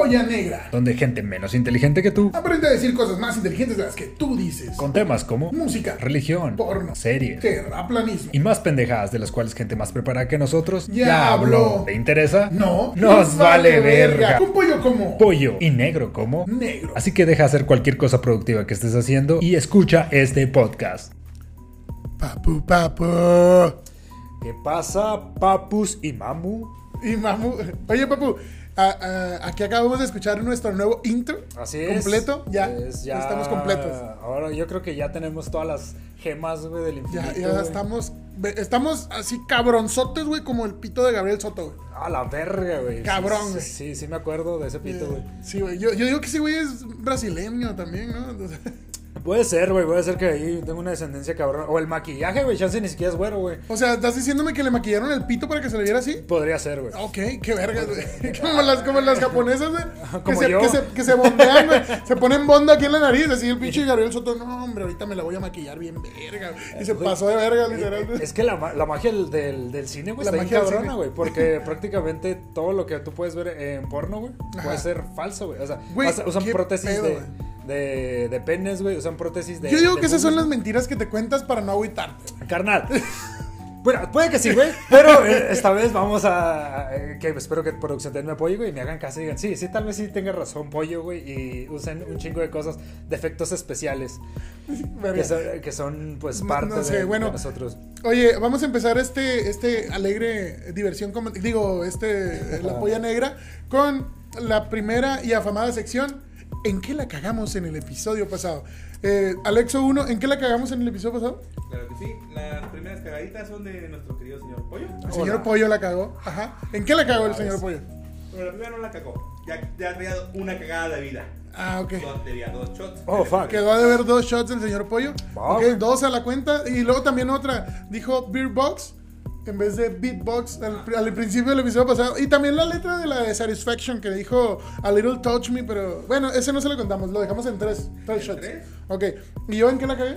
Polla Negra. donde gente menos inteligente que tú, Aprende a decir cosas más inteligentes de las que tú dices. con temas como Música, religión, porno, series terraplanismo. y más pendejadas de las cuales gente más preparada que nosotros Ya habló. ¿Te interesa? No, Nos vale verga. Un pollo como Pollo y negro como negro. Así que deja hacer cualquier cosa productiva que estés haciendo y escucha este podcast. Papu, papu. ¿Qué pasa, papus y mamu? Y mamu. Oye, papu. A- a- aquí acabamos de escuchar nuestro nuevo intro. Así es. Completo. Ya, Es ya- Estamos completos. Ahora yo creo que ya tenemos todas las gemas, güey, del infinito. Ya, ya estamos. Estamos así cabronzotes, güey, como el pito de Gabriel Soto, güey. A la verga, güey. Cabrón, Sí. Sí, sí, me acuerdo de ese pito, güey. Sí, güey. Yo, yo digo que ese güey es brasileño también, ¿no? Entonces- Puede ser, güey, puede ser que ahí tengo una descendencia cabrón. O el maquillaje, güey, chance ni siquiera es güero, güey. o sea, ¿estás diciéndome que le maquillaron el pito para que se le viera así? Podría ser, güey. Ok, qué vergas, güey. Como las, como las japonesas, güey. Que se, que, se, que se bondean, güey. Se ponen bonda aquí en la nariz. Así el pinche Gabriel Soto, no, hombre, ahorita me la voy a maquillar bien verga. güey. Y se pasó de verga, literal. Es que la, la magia del, del, del cine, güey, está bien cabrona, güey. Porque prácticamente todo lo que tú puedes ver en porno, güey, puede ser falso, güey. O sea, usa- usan prótesis pedo, de. De, de penes, güey. Usan prótesis de. Yo digo de que esas son las mentiras que te cuentas para no agüitarte. Carnal. Bueno, puede que sí, güey. Pero eh, esta vez vamos a. eh, que espero que producción me apoye, güey. Y me hagan caso y digan, sí, sí, tal vez sí tenga razón, pollo, güey. Y usen un chingo de cosas, de efectos especiales. Que son, que son, pues, parte no sé, de, bueno. de nosotros. Oye, vamos a empezar este, este alegre diversión, digo, este, la polla negra, con la primera y afamada sección. ¿En qué la cagamos en el episodio pasado? Eh, Alexo 1, ¿en qué la cagamos en el episodio pasado? Claro que sí, las primeras cagaditas son de nuestro querido señor Pollo. El señor Hola. Pollo la cagó. Ajá. ¿En qué la cagó el señor Pollo? Pero la primera no la cagó. Ya, ya traía una cagada de vida. Ah, ok. Dos, tenía dos shots. Oh, fuck. Quedó de ver dos shots del señor Pollo. Wow. Ok, dos a la cuenta. Y luego también otra. Dijo Beer Box en vez de Beatbox al, al principio del episodio pasado. Y también la letra de la de Satisfaction que dijo A Little Touch Me. Pero bueno, ese no se lo contamos. Lo dejamos en tres. Tres ¿En shots. tres? Ok. ¿Y yo en qué la cagué?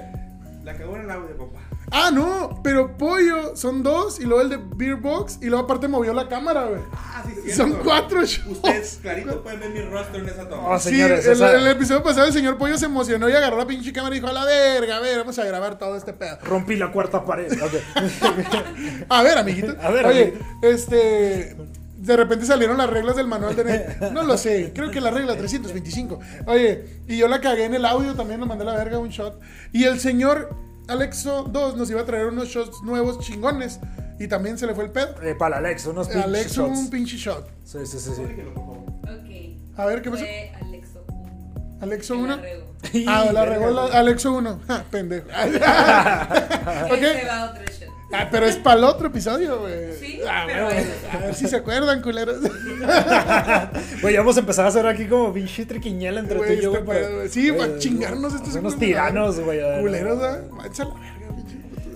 La cagó en el audio, papá. Ah, no. Pero Pollo son dos. Y luego el de Beer Box. Y luego aparte movió la cámara, güey. Ah, sí, cierto. Son cuatro shots. Ustedes clarito pueden ver mi rostro en esa toma. Oh, Sí, Señores, el, esa- el episodio pasado el señor Pollo se emocionó y agarró la pinche cámara y dijo, a la verga, a ver, vamos a grabar todo este pedo. Rompí la cuarta pared. Ok. A ver, amiguito. A ver, Oye, amiguito. este. De repente salieron las reglas del manual de net. No lo sé, creo que la regla 325. Oye, y yo la cagué en el audio, también lo mandé a la verga un shot. Y el señor Alexo 2 nos iba a traer unos shots nuevos chingones. Y también se le fue el pedo. Eh, para Alex, unos pinches Alexo shots. un pinche shot. Sí, sí, sí, sí. Ok. A ver, ¿qué pasó? Fue Alexo 1. Alexo Que 1. la regó. Ah, la regó la-. Alexo 1. Ja, pendejo. ok. Este va otro shot. Ah, pero es para el otro episodio, güey. Sí, Ah, pero bueno. A ver si se acuerdan, culeros. Güey, vamos a empezar a hacer aquí como pinche triquiñela entre Güey, tú y yo, este güey. Sí, para chingarnos estos Unos tiranos, güey. Culeros, ¿ah? Váyanse a la verga.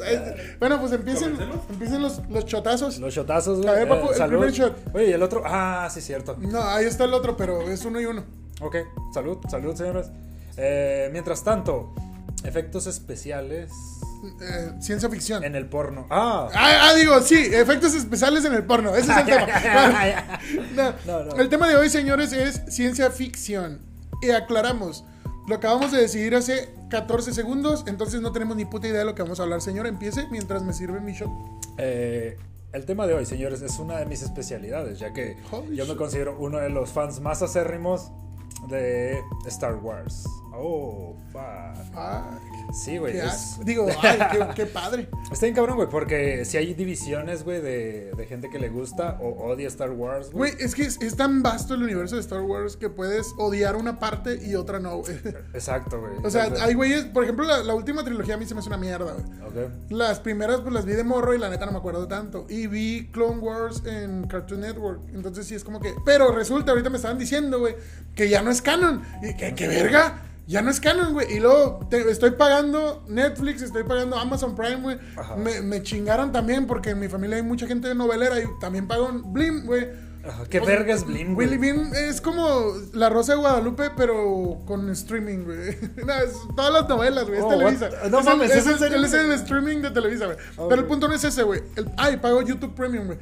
Eh, Bueno, pues empiecen, empiecen los, los chotazos. Los shotazos, güey. A ver, papu, el salud. primer shot. Oye, y el otro. Ah, sí, cierto. No, ahí está el otro, pero es uno y uno. Ok, salud, salud, señores. Eh, mientras tanto, efectos especiales Eh, ciencia ficción. en el porno. Ah, Ah, ah, digo, sí, efectos especiales en el porno. Ese es el tema. No, No, no. El tema de hoy, señores, es ciencia ficción. Y aclaramos, lo acabamos de decidir hace 14 segundos, entonces no tenemos ni puta idea de lo que vamos a hablar. Señor, empiece mientras me sirve mi shot. Eh, el tema de hoy, señores, es una de mis especialidades, ya que Holy yo me considero uno de los fans más acérrimos de Star Wars. Oh, fuck. Ah, Sí, güey. es-. Digo, ay, qué, qué padre. Está bien cabrón, güey, porque si hay divisiones, güey, de, de gente que le gusta o odia Star Wars, güey. Güey, es que es, es tan vasto el universo de Star Wars que puedes odiar una parte y otra no, güey. Exacto, güey. O sea, hay güeyes, por ejemplo, la, la última trilogía a mí se me hace una mierda, güey. Ok. Las primeras, pues las vi de morro y la neta no me acuerdo tanto. Y vi Clone Wars en Cartoon Network. Entonces sí es como que. Pero resulta, ahorita me estaban diciendo, güey, que ya no es canon. Y que, que verga. Ya no es canon, güey. Y luego te- estoy pagando Netflix, estoy pagando Amazon Prime, güey. Me, me chingaron también porque en mi familia hay mucha gente novelera y también pago Blim, güey. ¿Qué O sea, verga es Blim, güey? Willy Bean es como La Rosa de Guadalupe, pero con streaming, güey. No, todas las novelas, güey. Es Oh, Televisa. what? No es mames, es ¿es en el- es streaming de Televisa, güey. Oh, pero el punto no es ese, güey. Ay, pago YouTube Premium, güey.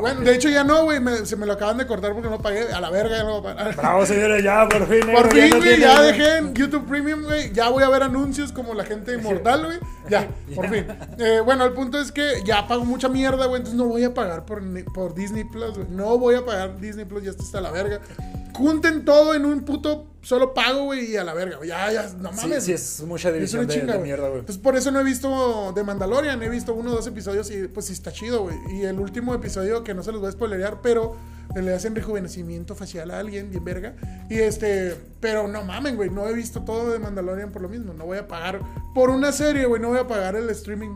Bueno, de hecho ya no, güey. me- se me lo acaban de cortar porque no pagué. A la verga ya no voy a pagar. Bravo, señores, ya por fin. Por negro, fin, güey, ya dejé en YouTube Premium, güey. Ya voy a ver anuncios como la gente inmortal, güey. Ya, por fin. Eh, bueno, el punto es que ya pago mucha mierda, güey. Entonces no voy a pagar por, por Disney Plus, güey. No voy a pagar Disney Plus, ya está hasta la verga. Junten todo en un puto solo pago, güey, y a la verga, güey. Ya, ya, no Sí, mames. sí, güey. es mucha Es división de, chinga, de mierda, güey. Entonces, por eso no he visto The Mandalorian. He visto uno o dos episodios y pues sí está chido, güey. Y el último episodio, que no se los voy a spoilerear, pero le hacen rejuvenecimiento facial a alguien, bien verga. Y este, pero no mamen, güey. No he visto todo de Mandalorian por lo mismo. No voy a pagar por una serie, güey. No voy a pagar el streaming.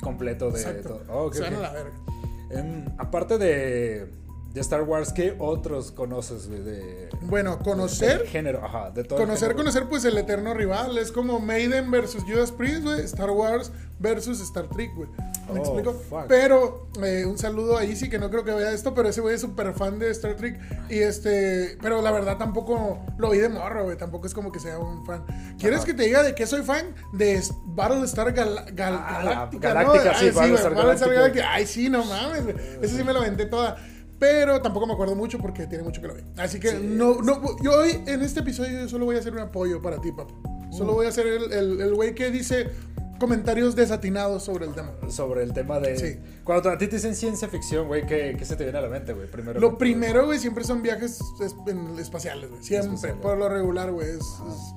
Completo de Exacto. todo. Oh, ok, Se van ok. a la verga. Em, aparte de, de Star Wars, ¿qué otros conoces, güey? De, Bueno, conocer. género, ajá, de todo Conocer, conocer, pues el eterno rival. Es como Maiden versus Judas Priest, güey. Star Wars versus Star Trek, güey. ¿Me Oh, explico? fuck. Pero eh, un saludo a Easy, que no creo que vea esto, pero ese güey es súper fan de Star Trek. Y este, pero la verdad tampoco lo vi de morro, güey. Tampoco es como que sea un fan. ¿Quieres Ajá. que te diga de qué soy fan? De Battlestar Gal Gal Ah, Galáctica. Galáctica, ¿no? sí, Ay, Battlestar güey, Battlestar Galáctica. Ay, sí, no mames, güey. Esa sí me la aventé toda. Pero tampoco me acuerdo mucho porque tiene mucho que lo vi. Así que Sí. no, no, yo hoy en este episodio yo solo voy a hacer un apoyo para ti, papu. Solo voy a hacer el, el, el güey que dice comentarios desatinados sobre el tema. Sobre el tema de. Sí. Cuando a ti te dicen ciencia ficción, güey, ¿qué, ¿qué se te viene a la mente, güey? Primero. Lo primero, güey, siempre son viajes es- en- espaciales, güey. Siempre, Espaciales. por lo regular, güey. es- es-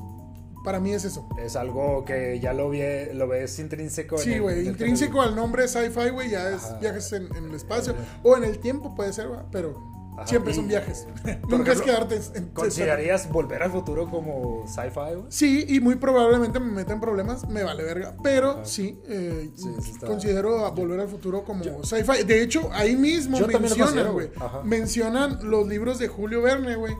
para mí es eso. Es algo que ya lo, vi, lo ves intrínseco. Sí, güey, intrínseco al nombre sci-fi, güey, ya es Ajá. viajes en, en el espacio. O en el tiempo, puede ser, güey, pero Ajá. siempre son viajes. Nunca es quedarte en... ¿Considerarías volver al futuro como sci-fi? Sí, y muy probablemente me meta en problemas, me vale verga. Pero Ajá. sí, eh, Sí, considero a Volver al Futuro como sci-fi. De hecho, ahí mismo mencionan, güey. Mencionan los libros de Julio Verne, güey,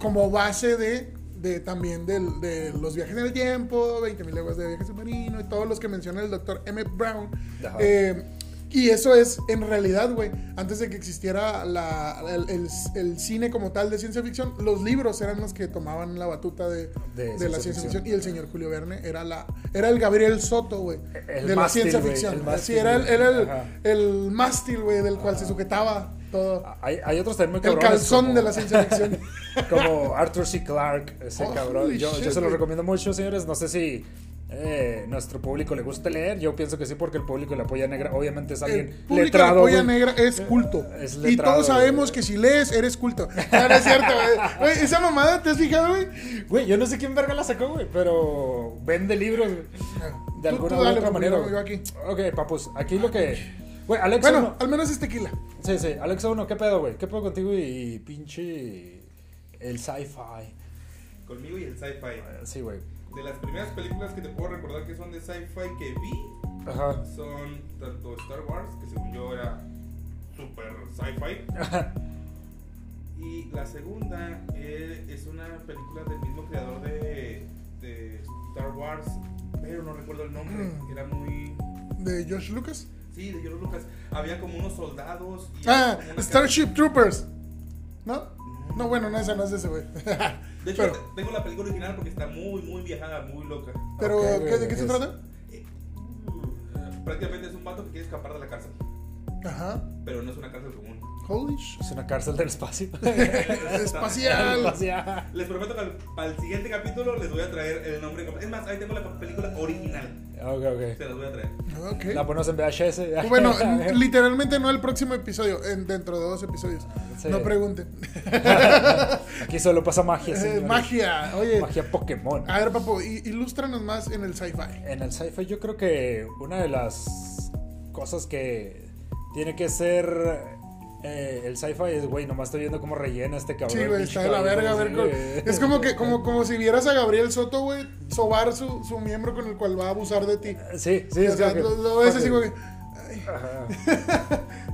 como base de, de también del- de los viajes en el tiempo, 20.000 leguas de viaje submarino y todos los que menciona el doctor M. Brown. Ajá. Eh, y eso es, en realidad, güey, antes de que existiera la- el, el- el cine como tal de ciencia ficción, los libros eran los que tomaban la batuta de, De de la ciencia ciencia ficción. Y el señor Julio Verne era, la, era el Gabriel Soto, güey, El de la mástil, ciencia güey, ficción. el Sí, mástil, era, el, güey. era el, el mástil, güey, del cual se sujetaba todo. Hay, hay otros también muy El cabrones. calzón como- de la ciencia ficción. Como Arthur C. Clarke, ese Oh, cabrón. Yo, yo shit, se lo recomiendo mucho, señores. No sé si eh, nuestro público le gusta leer. Yo pienso que sí, porque el público de la polla negra obviamente es El alguien público de letrado. la polla negra es culto. Es y todos sabemos güey. que si lees, eres culto. No, no es cierto, güey. Esa mamada, ¿te has fijado, güey? Güey, yo no sé quién verga la sacó, güey, pero vende libros güey, de Tú- alguna tú u otra papu, manera. yo- aquí. Ok, papus, aquí lo que. Güey, Alex Bueno, uno- al menos es tequila. Sí, sí, Alex uno, ¿qué pedo, güey? ¿Qué pedo contigo y pinche. El sci-fi? Conmigo y el sci-fi. Sí, güey. De las primeras películas que te puedo recordar que son de sci-fi que vi Ajá. son tanto Star Wars, que según yo era super sci-fi, y la segunda eh, es una película del mismo creador de, de Star Wars, pero no recuerdo el nombre, era muy... De George Lucas. Sí, de George Lucas. Había como unos soldados. Y Ah, Starship Troopers. ¿No? No, bueno, no, esa no es de ese, güey. De hecho, Pero, tengo la película original porque está muy, muy viajada, muy loca. pero ¿qué- ¿de qué se trata? Eh, uh, prácticamente es un vato que quiere escapar de la cárcel, Ajá. pero no es una cárcel común. Holy shit. Es una cárcel del espacio. Espacial. Espacial. Les prometo que al- para el siguiente capítulo les voy a traer el nombre. Es más, ahí tengo la película original. Ok, ok. Se las voy a traer. Ok. La ponemos en VHS. Bueno, literalmente no el próximo episodio, en, dentro de dos episodios. Sí. No pregunten. Aquí solo pasa magia, Eh, magia. Oye, Magia Pokémon. a ver, papu, i- ilústranos más en el sci-fi. En el sci-fi yo creo que una de las cosas que tiene que ser eh, el sci-fi es, güey, nomás estoy viendo cómo rellena este cabrón. Sí, güey, está de la verga. A ver, es como que como, como si vieras a Gabriel Soto, güey, sobar su, su miembro con el cual va a abusar de ti. Sí, sí, o es sea, como que- lo, lo ves así como que.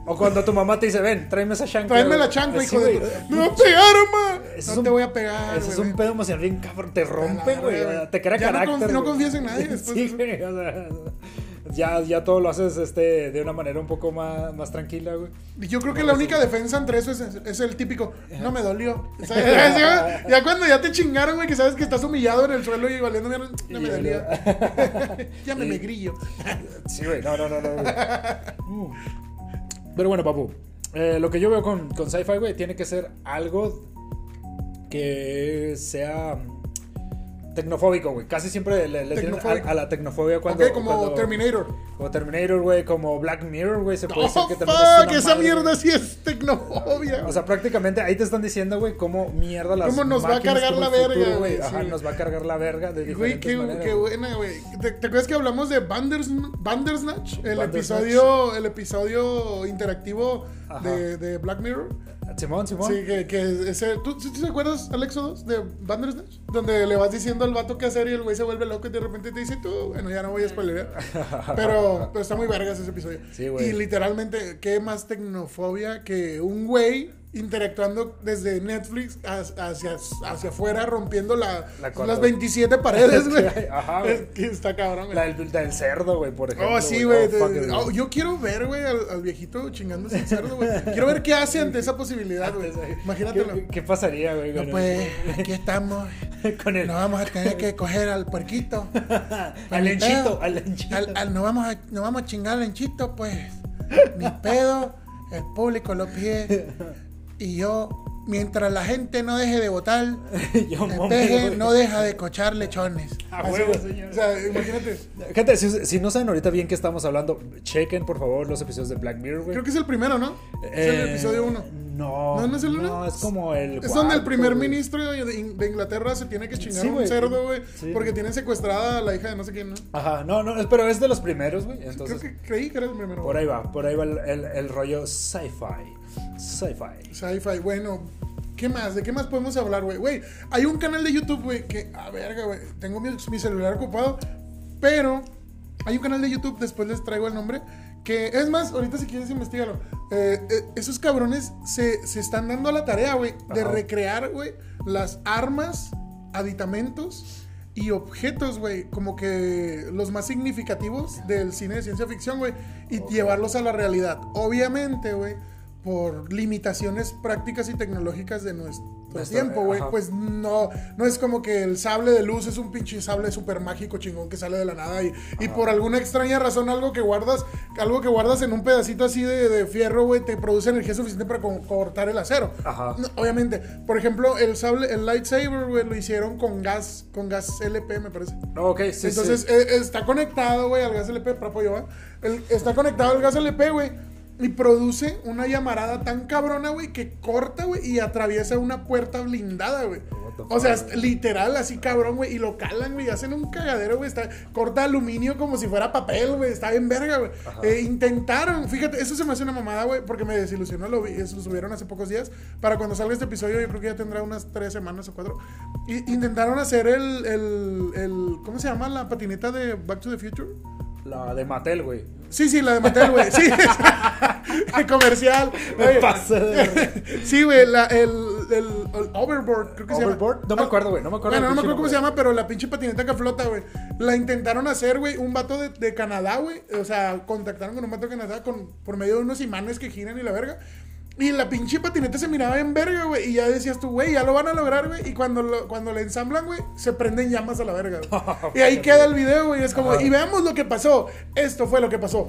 O cuando tu mamá te dice, ven, tráeme esa chancla. Tráeme la chancla, Sí, hijo de. ¡Me va a pegar, mamá! Ese No un- te voy a pegar, Ese es un pedo emocional bien cabrón. Te rompe, güey. Te crea Ya carácter. no confías en nadie después de Sí, eso. güey. O sea, ya, ya todo lo haces este, de una manera un poco más, más tranquila, güey. Yo creo que la única defensa entre eso es, es el típico, no me dolió. O sea, ya, ya cuando ya te chingaron, güey, que sabes que estás humillado en el suelo y valiendo mierda, no me dolió. Llámeme y- grillo. Sí, güey, no, no, no, no. güey. Mm. Pero bueno, papu. eh, lo que yo veo con, con sci-fi, güey, tiene que ser algo que sea tecnofóbico, güey. Casi siempre le, le Tecnofóbico. a, a la tecnofobia cuando. ok, como cuando- Terminator. Como Terminator, güey, como Black Mirror, güey. Se puede decir Oh, que también es fuck, una esa madre, mierda sí es tecnofobia. O sea, prácticamente ahí te están diciendo, güey, cómo mierda las Cómo nos va a cargar la futuro, verga, güey. Ajá, sí. nos va a cargar la verga de Güey, qué, maneras. qué buena, güey. ¿Te, te acuerdas que hablamos de Banders, Bandersnatch? El Bandersnatch. episodio, el episodio interactivo de, de Black Mirror. Simón, Simón. Sí, que, que ese. ¿Tú, te acuerdas, Alexo 2, de Bandersnatch? Donde le vas diciendo al vato qué hacer y el güey se vuelve loco y de repente te dice tú. Bueno, ya no voy a spoiler. Pero, pero está muy vergas ese episodio. Sí, güey. Y literalmente, ¿qué más tecnofobia que un güey interactuando desde Netflix hacia, hacia, afuera, rompiendo la, las 27 paredes, güey? Ajá, güey. Es que está cabrón, güey. La del, del cerdo, güey, por ejemplo. Oh, sí, güey. Oh, Oh, yo quiero ver, güey, al, al viejito chingándose el cerdo, güey. Quiero ver qué hace ante esa posibilidad, güey. Imagínatelo. ¿Qué, qué pasaría, güey? No, pues, aquí estamos. con el. Nos vamos a tener que coger al puerquito. al lenchito, al lenchito. Al, al- no, vamos a, no vamos a chingar al lenchito, pues. Ni pedo. El público lo pide. Y yo, mientras la gente no deje de votar, Yo, el peje no deja de cochar lechones. A Así, huevo, señor. O sea, imagínate. Gente, si, si no saben ahorita bien qué estamos hablando, chequen por favor los episodios de Black Mirror, güey. Creo que es el primero, ¿no? es el Eh, episodio 1. No, ¿No, no es el uno? No, es como el. Es donde el primer güey. ministro de, Inglaterra se tiene que chingar Sí, un güey. cerdo, güey. Sí. Porque tienen secuestrada a la hija de no sé quién, ¿no? Ajá, no, no, pero es de los primeros, güey. Entonces, Creo que creí que era el primero. por ahí va, por ahí va el, el- el rollo sci-fi. Sci-fi. Sci-fi, bueno. ¿Qué más? ¿De qué más podemos hablar, güey? Güey, hay un canal de YouTube, güey, que, a verga, güey, tengo mi, mi celular ocupado, pero hay un canal de YouTube, después les traigo el nombre, que es más, ahorita si quieres investigalo. Eh, eh, esos cabrones se, se están dando a la tarea, güey, de recrear, güey, las armas, aditamentos y objetos, güey, como que los más significativos del cine de ciencia ficción, güey, y llevarlos a la realidad. Obviamente, güey, por limitaciones prácticas y tecnológicas de nuestro tiempo, güey, pues no, no es como que el sable de luz es un pinche sable súper mágico chingón que sale de la nada y, y por alguna extraña razón algo que guardas, algo que guardas en un pedacito así de, de fierro, güey, te produce energía suficiente para co- cortar el acero. Ajá. No, obviamente, por ejemplo, el sable, el lightsaber, güey, lo hicieron con gas, con gas LP, me parece. No, ok, sí, Entonces sí. eh, está conectado, güey, al gas LP, para. El- está conectado al gas LP, güey. Y produce una llamarada tan cabrona, güey, que corta, güey, y atraviesa una puerta blindada, güey. O sea, literal, así cabrón, güey. Y lo calan, güey, y hacen un cagadero, güey. Está, corta aluminio como si fuera papel, güey. Está bien verga, güey. Eh, intentaron, fíjate, eso se me hace una mamada, güey, porque me desilusionó. Lo, vi, eso lo subieron hace pocos días. Para cuando salga este episodio, yo creo que ya tendrá unas tres semanas o cuatro. Y, intentaron hacer el, el, el. ¿Cómo se llama la patineta de Back to the Future? La de Mattel, güey. Sí, sí, la de Mattel, güey. Sí, el comercial. Pasa de- Sí, güey, la- el, el, el overboard, creo que se llama. Overboard? No me acuerdo, güey, no me acuerdo Bueno, no me acuerdo cómo se llama, pero la pinche patineta que flota, güey. La intentaron hacer, güey, un vato de, de Canadá, güey. O sea, contactaron con un vato de Canadá con, por medio de unos imanes que giran y la verga. Y la pinche patineta se miraba en verga, güey. Y ya decías tú, güey, ya lo van a lograr, güey. Y cuando, lo, cuando le ensamblan, güey, se prenden llamas a la verga. güey. y ahí queda el video, güey. Es como, Ajá. y veamos lo que pasó. Esto fue lo que pasó.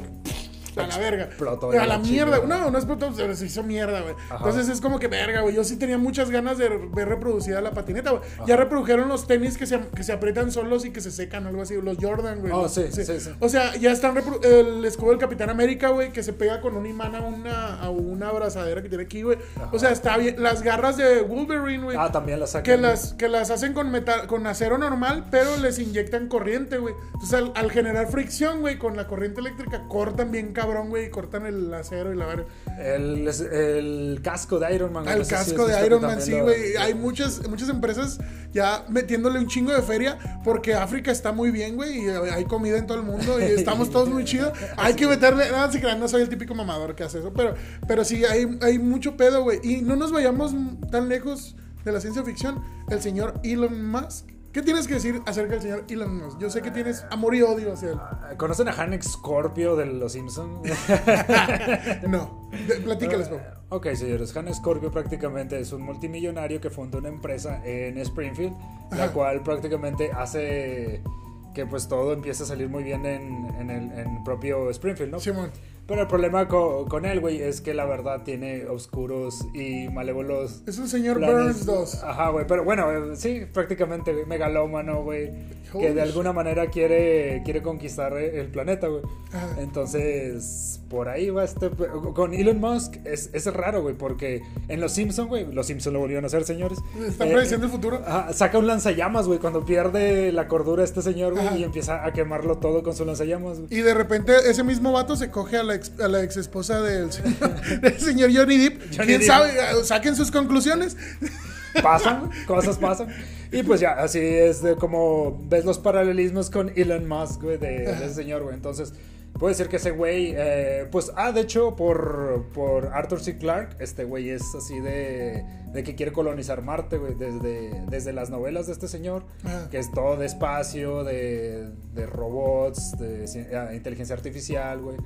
A la verga. Explotó a la mierda. chingada. No, no explotó, se se hizo mierda, güey. Entonces es como que verga, güey. Yo sí tenía muchas ganas de ver reproducida la patineta, güey. Ya reprodujeron los tenis que se, que se aprietan solos y que se secan, algo así. Los Jordan, güey. Oh, sí, sí, sí. O sea, ya están el escudo del Capitán América, güey, que se pega con un imán a una, a una abrazadera que tiene aquí, güey. O sea, está bien. Las garras de Wolverine, güey. Ah, también la sacan. Que las, que las hacen con metal, con acero normal, pero les inyectan corriente, güey. Entonces, al, al generar fricción, güey, con la corriente eléctrica, cortan bien cabrón, güey, y cortan el acero y la verga. El, casco de Iron Man. El no sé si casco de Iron Man, sí, güey. Hay muchas, muchas empresas ya metiéndole un chingo de feria porque África está muy bien, güey, y hay comida en todo el mundo y estamos todos muy chidos. Hay que meterle, no, se crean, no soy el típico mamador que hace eso, pero, pero sí, hay, hay mucho pedo, güey. Y no nos vayamos tan lejos de la ciencia ficción. El señor Elon Musk. ¿Qué tienes que decir acerca del señor Elon Musk? Yo sé que tienes amor y odio hacia él. ¿Conocen a Hank Scorpio de Los Simpsons? No, platícales, Pau. Ok, señores, Han Scorpio prácticamente es un multimillonario que fundó una empresa en Springfield, la Ajá. cual prácticamente hace que pues todo empiece a salir muy bien en, en el en propio Springfield, ¿no? Simón. Pero el problema co- con, él, güey, es que la verdad tiene oscuros y malévolos. Es un señor planes. Burns 2. Ajá, güey, pero bueno, eh, sí, prácticamente, megalómano, güey. Que de alguna manera quiere, quiere conquistar eh, el planeta, güey. Entonces, por ahí va este. Con Elon Musk es, es raro, güey, porque en Los Simpsons, güey, Los Simpsons lo volvieron a hacer, señores. Están Eh, prediciendo el futuro. Ajá, saca un lanzallamas, güey, cuando pierde la cordura este señor, güey, y empieza a quemarlo todo con su lanzallamas, güey. Y de repente ese mismo vato se coge a la ex, a la ex esposa del señor, del señor Johnny Depp. Johnny ¿Quién Depp. sabe? Saquen sus conclusiones. pasan, cosas pasan. Y pues ya, así es de como ves los paralelismos con Elon Musk, güey, de, de ese señor, güey. Entonces, puede decir que ese güey, eh, pues, ah, de hecho, por, por Arthur C. Clarke, este güey es así de, de que quiere colonizar Marte, güey, desde, desde las novelas de este señor, Ajá. que es todo de espacio, de, de robots, de ci- ah, inteligencia artificial, güey.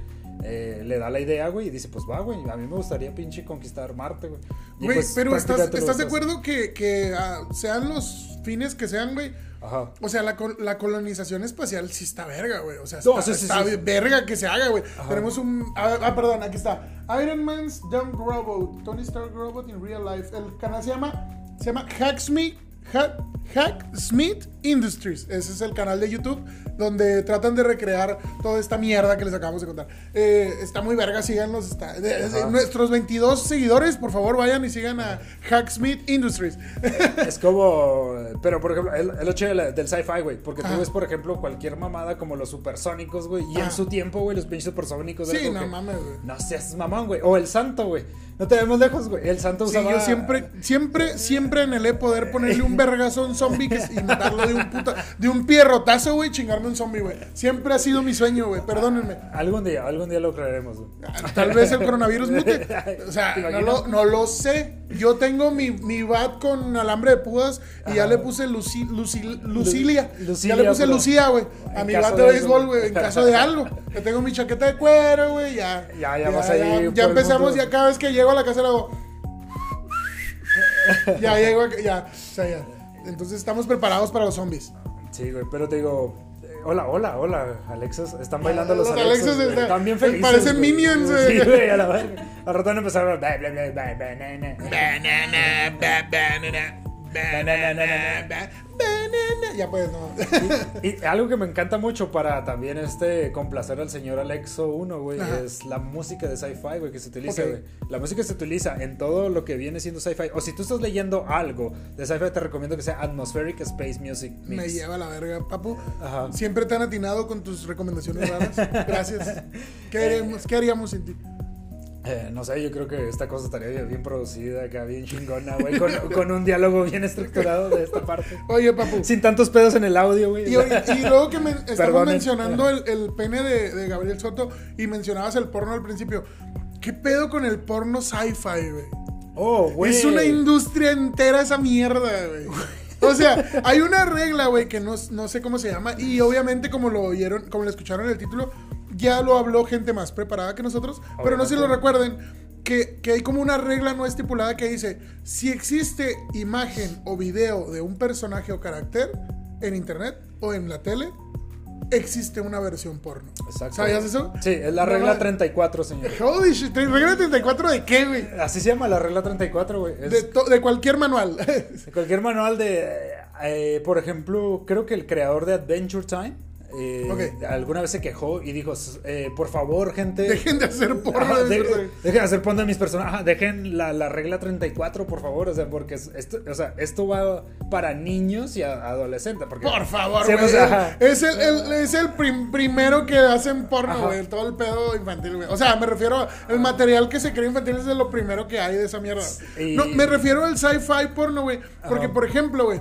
Eh, le da la idea, güey, y dice, pues va, güey, a mí me gustaría pinche conquistar Marte, güey. Pues, pero ¿estás, ¿estás de acuerdo que, que ah, sean los fines que sean, güey? Ajá. O sea, la, la colonización espacial sí está verga, güey. O sea, No, está, sí, sí, está sí. verga que se haga, güey. Tenemos un... Ah, ah, perdón, aquí está. Iron Man's Dumb Robot. Tony Stark Robot in Real Life. El canal se llama... Se llama Hacksmith... Hack, Hacksmith Industries. Ese es el canal de YouTube donde tratan de recrear toda esta mierda que les acabamos de contar. Eh, está muy verga, síganlos. Está, de- de- Ajá. nuestros 22 seguidores, por favor, vayan y sigan a Hacksmith Industries. Es como. Pero por ejemplo, de la- del sci-fi, güey. Porque tú ves, por ejemplo, cualquier mamada como los supersónicos, güey. Y Ajá. en su tiempo, güey, los pinches supersónicos. Sí, no que, mames, güey. No seas mamón, güey. O el santo, güey. No te vemos lejos, güey. El santo Sí, usaba. yo siempre, siempre, siempre anhelé poder ponerle un vergazo a un zombie que- y matarlo de un puta, de un pierrotazo, güey, chingarme un zombie, güey. Siempre ha sido mi sueño, güey, perdónenme. Algún día, algún día lo creeremos, güey. Tal vez el coronavirus mute. O sea, ¿Te no lo, no lo sé. Yo tengo mi, mi bat con alambre de púas y ya le puse Luci- Luci- Lucilia. Lucilia, ya le puse Lucía, güey. A mi bat de béisbol, güey, en caso de algo. Que tengo mi chaqueta de cuero, güey, ya. Ya, ya vas Ya, ya empezamos, ya cada vez que llego a la casa le hago. ya llego, ya. O sea, ya. Entonces estamos preparados para los zombies. Sí, güey. Pero te digo. Eh, Hola, hola, hola, Alexas. Están bailando los, Los Alexas. Alexas güey. están- bien felices. parecen güey. minions, güey. Sí, güey, a la verga. Al rato van a empezar a. Banana, ba- banana, banana, ba- banana. Ya pues, no. Y algo que me encanta mucho para también este complacer al señor Alexo 1, güey, es la música de sci-fi, güey, que se utiliza. La música se utiliza en todo lo que viene siendo sci-fi. O si tú estás leyendo algo de sci-fi, te recomiendo que sea Atmospheric Space Music Mix. Me lleva la verga, papu. Ajá. Siempre tan atinado con tus recomendaciones raras. Gracias. ¿Qué haríamos, qué haríamos sin ti? Eh, no sé, yo creo que esta cosa estaría bien, producida, acá bien chingona, güey, con, con un diálogo bien estructurado de esta parte. Oye, papu. Sin tantos pedos en el audio, güey. Y, y luego que me, estamos Perdonen. mencionando el, el pene de, de Gabriel Soto y mencionabas el porno al principio. ¿Qué pedo con el porno sci-fi, güey? Oh, güey. Es una industria entera esa mierda, güey. O sea, hay una regla, güey, que no, no sé cómo se llama. Y obviamente, como lo oyeron, como lo escucharon en el título, ya lo habló gente más preparada que nosotros. Pero no si lo recuerden. Que, que hay como una regla no estipulada que dice: si existe imagen o video de un personaje o carácter en internet o en la tele, existe una versión porno. Exacto. ¿Sabías eso? Sí, es la regla no. 34, señor. Holy shit, ¿regla 34 de qué, güey? Así se llama la regla 34, güey. Es- De, de cualquier manual. De cualquier manual de, eh, por ejemplo, creo que el creador de Adventure Time eh, alguna vez se quejó y dijo, eh, por favor, gente... Dejen de hacer porno Ajá, de de- mis personajes. dejen de hacer porno de mis personajes. Ajá, dejen la, la regla 34, por favor. O sea, porque es- esto, o sea, esto va para niños y a- adolescentes. Porque, Por favor, pues, ajá. es el, el- es el prim- primero que hacen porno, güey. Todo el pedo infantil, güey. O sea, me refiero al material que se cree infantil es de lo primero que hay de esa mierda. Y- No, me refiero al sci-fi porno, güey. Porque, por ejemplo, güey.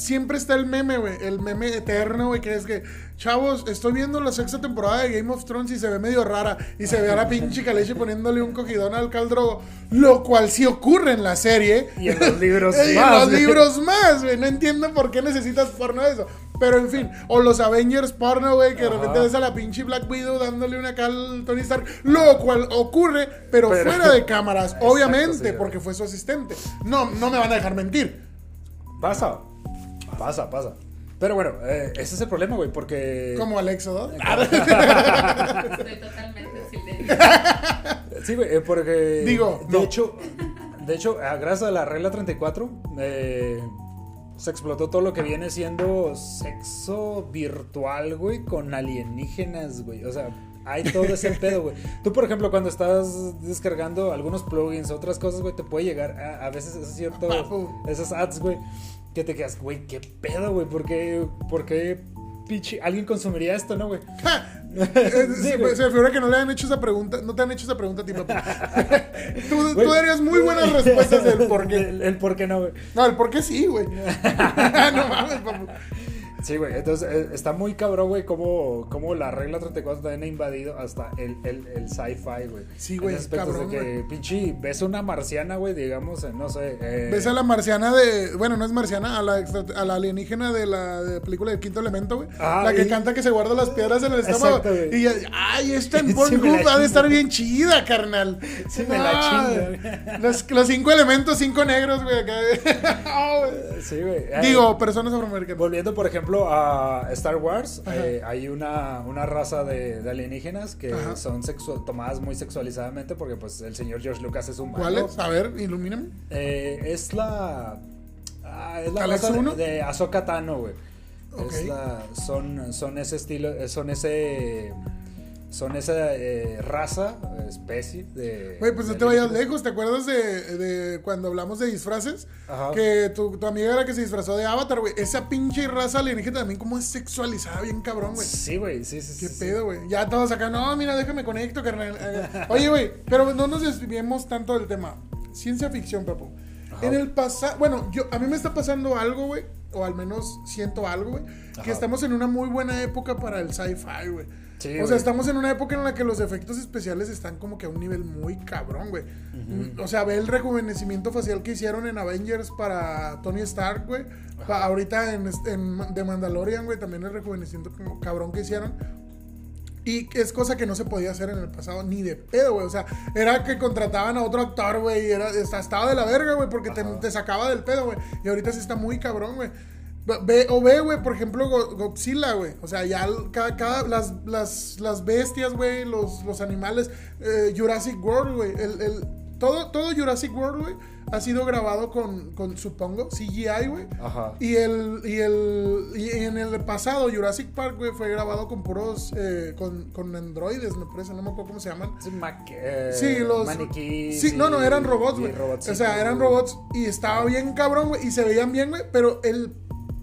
Siempre está el meme, güey. El meme eterno, güey. Que es que, chavos, estoy viendo la sexta temporada de Game of Thrones y se ve medio rara. Y se ve a la pinche Kalechi poniéndole un cogidón al caldrogo. Lo cual sí ocurre en la serie. Y en los libros Y en más, los güey. libros más, güey. No entiendo por qué necesitas porno de eso. Pero en fin, o los Avengers porno, güey, que de repente ves a la pinche Black Widow dándole una cal al Tony Stark. Lo cual ocurre, pero, Pero- fuera de cámaras, Exacto, obviamente, porque fue su asistente. No, no me van a dejar mentir. Pasa. Pasa, pasa. Pero bueno, eh, ese es el problema, güey, porque... Como al Éxodo. Estoy totalmente en silencio. Sí, güey, eh, porque. Digo, de no. hecho, de hecho, ah, gracias a la regla 34, eh, se explotó todo lo que viene siendo sexo virtual, güey, con alienígenas, güey. O sea, hay todo ese pedo, güey. Tú, por ejemplo, cuando estás descargando algunos plugins, otras cosas, güey, te puede llegar a, a veces es cierto, Papu. esas ads, güey, que te quedas, güey, qué pedo, güey, ¿por qué, por qué pinche alguien consumiría esto, no, güey? Eh, Sí, se, me figura que no le han hecho esa pregunta, no te han hecho esa pregunta a ti, papu. tú, tú darías muy buenas respuestas del por qué. El, el por qué no, güey. No, el por qué sí, güey. no mames. Sí, güey. Entonces eh, está muy cabrón, güey, cómo, cómo la regla 34 también ha invadido hasta el, el, el sci-fi, güey. Sí, güey, aspectos cabrón, de que, pinche, ves una marciana, güey, digamos, no sé. eh, Ves a la marciana de. Bueno, no es marciana, a la, extra- a la alienígena de la de película del quinto elemento, güey. Ah, la que y- canta que se guarda las piedras en el estómago. Exacto, y ya, ay, esta en Pornhub ha de estar bien chida, carnal. Sí, me la Ay, chingo. Los, los cinco elementos, cinco negros, güey. acá. Ah. Sí, güey. Digo, personas afroamericanas. Volviendo, por ejemplo, a Star Wars, eh, hay una, una raza de, de alienígenas que Ajá. son tomadas muy sexualizadamente porque, pues, el señor George Lucas es un ¿Cuál es? A ver, ilumíname. Eh, es la. ah, es la ¿Alex raza de, de Ahsoka Tano, güey. Es la- son, son ese estilo, son ese. Son esa eh, raza, especie de. Güey, pues no te vayas lejos. ¿Te acuerdas de, de cuando hablamos de disfraces? Ajá. Que tu, tu amiga era que se disfrazó de Avatar, güey. Esa pinche raza alienígena también como es sexualizada bien cabrón, güey. Sí, güey, sí, sí. ¿Qué sí, pedo, güey? Ya todos acá, no, mira, déjame conecto, carnal. Oye, güey, pero no nos desviemos tanto del tema. Ciencia ficción, papu. Ajá. En el pasado, bueno, yo, a mí me está pasando algo, güey, o al menos siento algo, güey, que estamos en una muy buena época para el sci-fi, güey. Sí, o güey. sea, estamos en una época en la que los efectos especiales están como que a un nivel muy cabrón, güey. O sea, ve el rejuvenecimiento facial que hicieron en Avengers para Tony Stark, güey. Pa- ahorita en, en The Mandalorian, güey, también el rejuvenecimiento como cabrón que hicieron. Y es cosa que no se podía hacer en el pasado ni de pedo, güey. O sea, era que contrataban a otro actor, güey. Y era, esta- estaba de la verga, güey, porque te, te sacaba del pedo, güey. Y ahorita sí está muy cabrón, güey. Ve, o ve, güey, por ejemplo, Go- Godzilla, güey. O sea, ya cada, cada- las, las, las bestias, güey, los, los animales. eh, Jurassic World, güey. El, el- todo, todo Jurassic World, güey, ha sido grabado con, con supongo, CGI, güey. Ajá. Y el, y el y en el pasado Jurassic Park, güey, fue grabado con puros eh, con, con androides, me parece, no me acuerdo cómo se llaman. Sí, los maniquíes Sí, no, no, eran robots, güey. O sea, eran robots y estaba bien cabrón, güey, y se veían bien, güey, pero el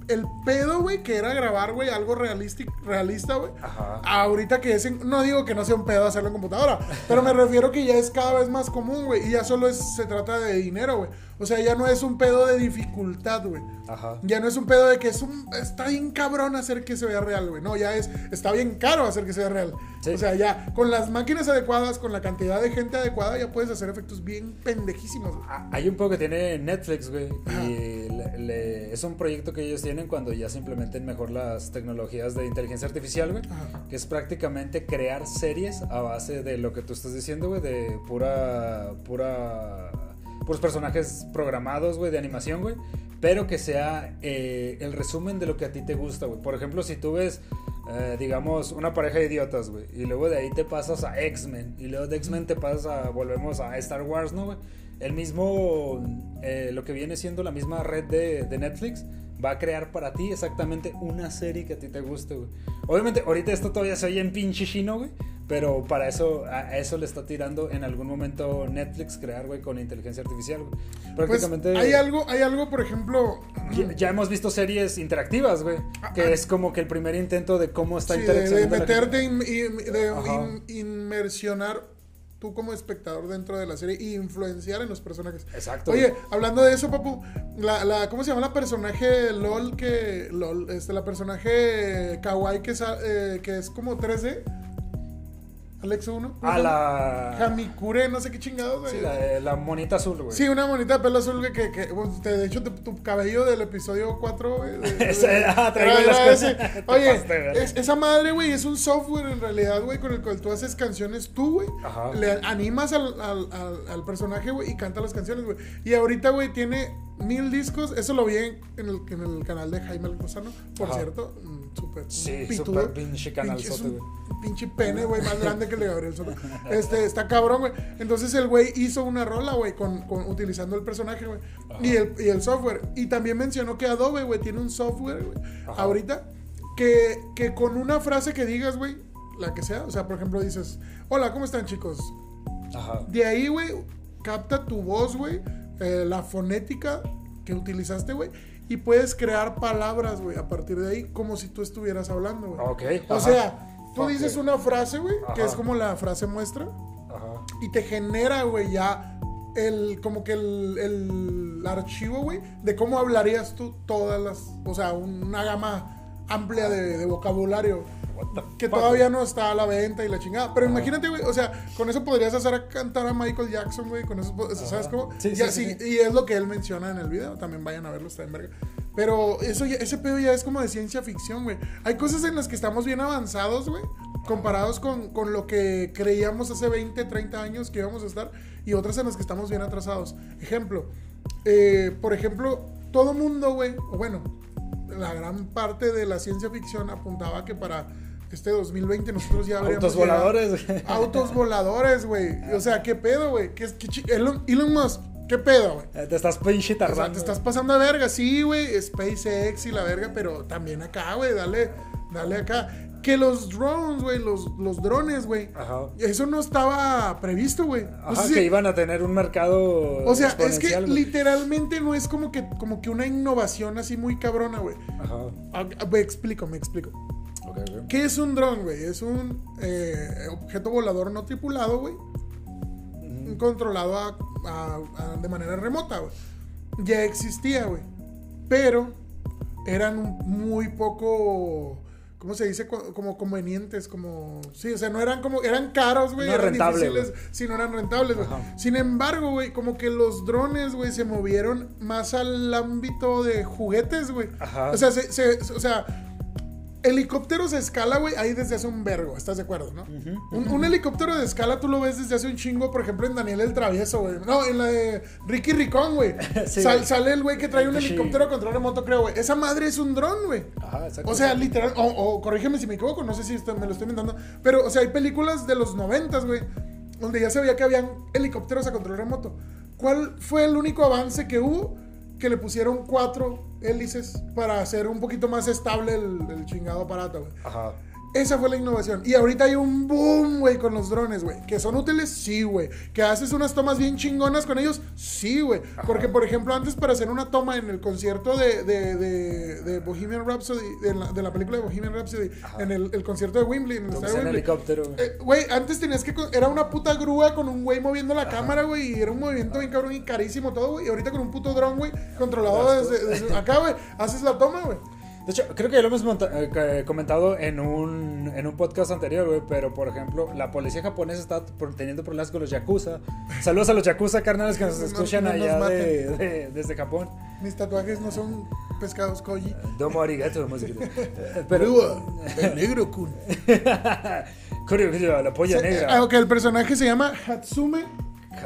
el pedo, güey, que era grabar, güey, algo realista, güey. Ajá. Ahorita que es, en- no digo que no sea un pedo hacerlo en computadora, pero me refiero que ya es cada vez más común, güey, y ya solo es, se trata de dinero, güey. O sea, ya no es un pedo de dificultad, güey. Ajá. Ya no es un pedo de que es un, está bien cabrón hacer que se vea real, güey. No, ya es, está bien caro hacer que se vea real. Sí. O sea, ya con las máquinas adecuadas, con la cantidad de gente adecuada, ya puedes hacer efectos bien pendejísimos, güey. Ah, Hay un poco que tiene Netflix, güey. Ajá. Y le- le- es un proyecto que ellos tienen cuando ya se implementen mejor las tecnologías de inteligencia artificial, güey. Ajá. Que es prácticamente crear series a base de lo que tú estás diciendo, güey. De pura. pura. Puros personajes programados, güey, de animación, güey. Pero que sea eh, el resumen de lo que a ti te gusta, güey. Por ejemplo, si tú ves. eh, digamos, una pareja de idiotas, güey. Y luego de ahí te pasas a X-Men. Y luego de X-Men te pasas a. Volvemos a Star Wars, ¿no, güey? El mismo. eh, lo que viene siendo la misma red de, de Netflix. Va a crear para ti exactamente una serie que a ti te guste, güey. Obviamente, ahorita esto todavía se oye en pinche chino, güey. Pero para eso, a eso le está tirando en algún momento Netflix crear, güey, con inteligencia artificial, güey. Pues Prácticamente. hay algo, hay algo, por ejemplo, Ya, ya hemos visto series interactivas, güey. Que Ah, es como que el primer intento de cómo está sí, de, de interaccionando. la meterte, in- de in- inmersionar tú como espectador dentro de la serie y influenciar en los personajes. Exacto. Oye, güey. hablando de eso, papu, la, la, ¿cómo se llama la personaje LOL que LOL, este, la personaje kawaii que, eh, que es como 3D? Alex 1. A la. Hamikure, no sé qué chingados, güey. Sí, la, la monita azul, güey. Sí, una monita de pelo azul güey, que, que de hecho tu, tu cabello del episodio 4, güey. de- de- Ese, ah, traigo las cosas. Oye, pasaste, ¿verdad? es- esa madre, güey, es un software en realidad, güey, con el cual tú haces canciones tú, güey. Ajá. Le animas al, al, al- al personaje, güey, y canta las canciones, güey. Y ahorita, güey, tiene mil discos. Eso lo vi en, en el, en el canal de Jaime Lozano, por Ajá. cierto. Súper Sí, súper pinche canalzote, güey. Pinche pene, güey, más grande que el de Gabriel Soto. Este, está cabrón, güey. Entonces el güey hizo una rola, güey, con, con- utilizando el personaje, güey. Y el, y el software. Y también mencionó que Adobe, güey, tiene un software, güey, ahorita, que, que con una frase que digas, güey, la que sea, o sea, por ejemplo, dices, hola, ¿cómo están, chicos? Ajá. De ahí, güey, capta tu voz, güey, eh, la fonética que utilizaste, güey, y puedes crear palabras, güey, a partir de ahí, como si tú estuvieras hablando, güey. Ok. O ajá. sea, tú dices una frase, güey, que es como la frase muestra, Ajá. y te genera, güey, ya el, como que el, el archivo, güey, de cómo hablarías tú todas las, o sea, una gama amplia de, de vocabulario que todavía no está a la venta y la chingada. Pero imagínate, güey, o sea, con eso podrías hacer a cantar a Michael Jackson, güey, con eso, ¿sabes cómo? Sí, y, sí, así- sí, sí. y es lo que él menciona en el video, también vayan a verlo, está en verga. Pero eso ya- ese pedo ya es como de ciencia ficción, güey. Hay cosas en las que estamos bien avanzados, güey, comparados con, con lo que creíamos hace 20, 30 años que íbamos a estar, y otras en las que estamos bien atrasados. Ejemplo, eh, por ejemplo, todo mundo, güey, o bueno, la gran parte de la ciencia ficción apuntaba que para este 2020 nosotros ya habríamos Autos voladores, güey. Autos voladores, güey. O sea, ¿qué pedo, güey? ¿Qué, qué Elon, Elon Musk, ¿qué pedo, güey? Eh, Te estás pinche O sea, tardando. te estás pasando a verga, sí, güey, SpaceX y la verga, pero también acá, güey, dale, dale acá. Que los drones, güey, los, los drones, güey, eso no estaba previsto, güey. Ajá, que iban a tener un mercado. o sea, es que literalmente no es como que, como que una innovación así muy cabrona, güey. Ajá. Ah, Me explico, me explico. ¿Qué es un dron, güey? Es un eh, objeto volador no tripulado, güey. Controlado a- a- a- de manera remota, güey. Ya existía, güey. Pero eran muy poco. ¿Cómo se dice? Co- Como convenientes, como... Sí, o sea, no eran como... Eran caros, güey. No eran rentable, difíciles. Sí, no eran rentables, güey. Sin embargo, güey, como que los drones, güey, se movieron más al ámbito de juguetes, güey. Ajá. O sea, se, se- o sea, helicópteros de escala, güey, ahí desde hace un vergo, ¿estás de acuerdo, no? un, un helicóptero de escala tú lo ves desde hace un chingo, por ejemplo, en Daniel el Travieso, güey. No, en la de Ricky Ricón, güey. Sí, Sal- güey. sale el güey que trae un Sí. helicóptero a control remoto, creo, güey. Esa madre es un dron, güey. Ajá, exacto. O sea, literal, o, o corrígeme si me equivoco, no sé si esto- me lo estoy inventando, pero, o sea, hay películas de los noventas, güey, donde ya se veía que habían helicópteros a control remoto. ¿Cuál fue el único avance que hubo? Que le pusieron cuatro hélices para hacer un poquito más estable el, chingado aparato. Ajá. Esa fue la innovación. Y ahorita hay un boom, güey, con los drones, güey. ¿Que son útiles? Sí, güey. ¿Que haces unas tomas bien chingonas con ellos? Sí, güey. Porque, por ejemplo, antes para hacer una toma en el concierto de, de, de, de Bohemian Rhapsody, de la, de la película de Bohemian Rhapsody, en el, el concierto de Wembley, en el estadio Wembley. helicóptero, güey. Eh, antes tenías que. Era una puta grúa con un güey moviendo la cámara, güey. Y era un movimiento bien cabrón y carísimo todo, güey. Y ahorita con un puto dron, güey, controlado desde, desde acá, güey. Haces la toma, güey. De hecho, creo que ya lo hemos eh, que- comentado en un, en un podcast anterior, güey. Pero, por ejemplo, la policía japonesa está teniendo problemas con los yakuza. Saludos a los yakuza, carnales, que nos No- escuchan no allá de, de- desde Japón. Mis tatuajes no son pescados koji. Domo arigato, arigato. Pero, el negro kun. La polla negra. Ah, ok, el personaje se llama Hatsume,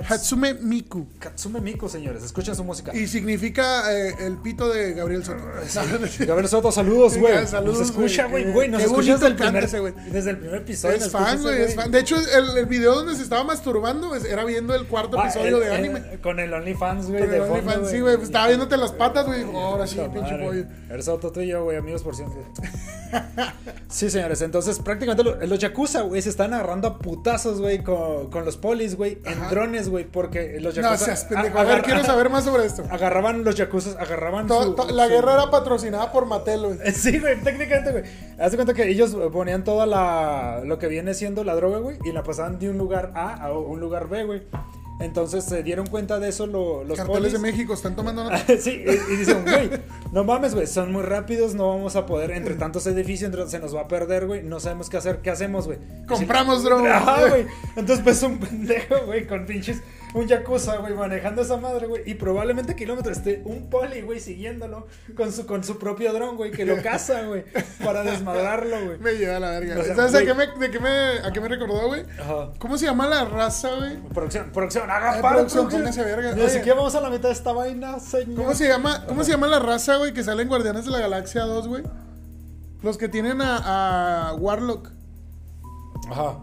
Hatsume Miku. Katsume Miku, señores. Escuchen su música. Y significa eh, el pito de Gabriel Soto. Gabriel Soto, saludos, güey. Saludos, Nos escucha, güey. güey. Nos escucha desde el, primer, ese desde el primer episodio. Es fan, güey, es fan. De hecho, el, el video donde se estaba masturbando pues, era viendo el cuarto Ah, episodio el- de anime. con el OnlyFans, güey, Con el OnlyFans, sí, güey. pues, estaba viéndote las patas, güey. Ahora sí, pinche pollo. El Soto, tú y yo, güey, amigos por siempre. sí, señores, entonces prácticamente lo- los Yakuza, güey, se están agarrando a putazos, güey, con, con los polis, güey, en Ajá. Drones, güey, porque los No Yakuza... seas pendejo. a- A ver, agarra- quiero saber más sobre esto. Agarraban los Yakuza, agarraban To- su- to- la su- guerra era patrocinada por Mattel, güey. Sí, güey, técnicamente, güey. Haz de cuenta que ellos ponían toda la. lo que viene siendo la droga, güey, y la pasaban de un lugar A a un lugar B, güey. Entonces se dieron cuenta de eso lo- los Carteles polis. de México están tomando nota. sí, y, y dicen, güey, no mames, güey, son muy rápidos, no vamos a poder, entre tantos edificios, entre- se nos va a perder, güey, no sabemos qué hacer, ¿qué hacemos, güey? Compramos droga. Ajá, güey. Entonces, pues un pendejo, güey, con pinches, un yakuza, güey, manejando esa madre, güey, y probablemente kilómetros esté un poli, güey, siguiéndolo con su, con su propio dron, güey, que lo caza, güey, para desmadrarlo, güey. Me lleva a la verga. O sea, ¿Sabes a güey. qué, me, de qué me, a qué me recordó, güey? Ajá. ¿Cómo se llama la raza, güey? Producción, producción, haga Eh, paro, producción, póngase verga. Ni siquiera vamos a la mitad de esta vaina, señor. ¿Cómo se llama, cómo se llama la raza, güey, que sale en Guardianes de la Galaxia 2, güey? Los que tienen a, a Warlock. Ajá.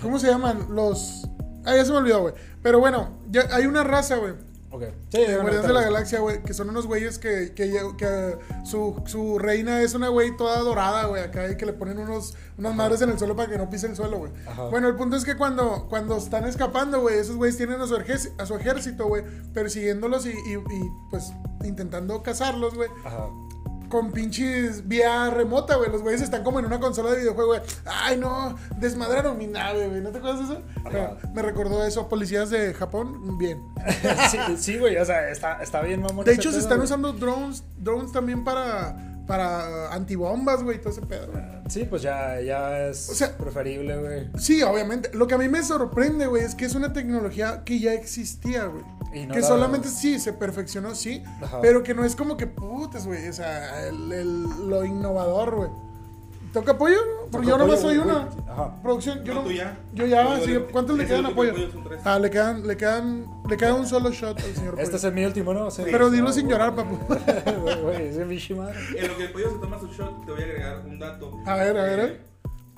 ¿Cómo se llaman? Los. Ah, ya se me olvidó, güey. Pero bueno, ya hay una raza, güey. Ok. Sí, de Guardianes de la. Galaxia, güey, que son unos güeyes que, que, su, su reina es una güey toda dorada, güey, acá y que le ponen unos, unas madres en el suelo para que no pise el suelo, güey. Ajá. Bueno, el punto es que cuando, cuando están escapando, güey, esos güeyes tienen a su, ejército, a su ejército, güey, persiguiéndolos y, y, y, pues intentando cazarlos, güey. Ajá. Con pinches vía remota, güey. Los güeyes están como en una consola de videojuego, güey. Ay, no, desmadraron mi nave, güey. ¿No te acuerdas de eso? Ajá. Me recordó eso. Policías de Japón, bien. sí, sí, güey, o sea, está, está bien, mamón. De hecho, se están usando drones, drones también para, para antibombas, güey, todo ese pedo. güey. Sí, pues ya, ya es O sea- preferible, güey. Sí, obviamente. Lo que a mí me sorprende, güey, es que es una tecnología que ya existía, güey. No que la- solamente sí se perfeccionó, sí. Ajá. Pero que no es como que putas, güey. O sea, el- el- lo innovador, güey. ¿Toca apoyo? Porque yo nomás soy una. Ajá. Producción, yo No, tú ya. Yo ya, sí, ¿Cuántos le quedan apoyo? Ah, le quedan, le quedan, le queda un solo shot al señor Este es el mi último, ¿no? Pero dilo sin llorar, papu. Güey, güey, ese bicho madre. En lo que el pollo se toma su shot, te voy a agregar un dato. A ver, a ver, Eh,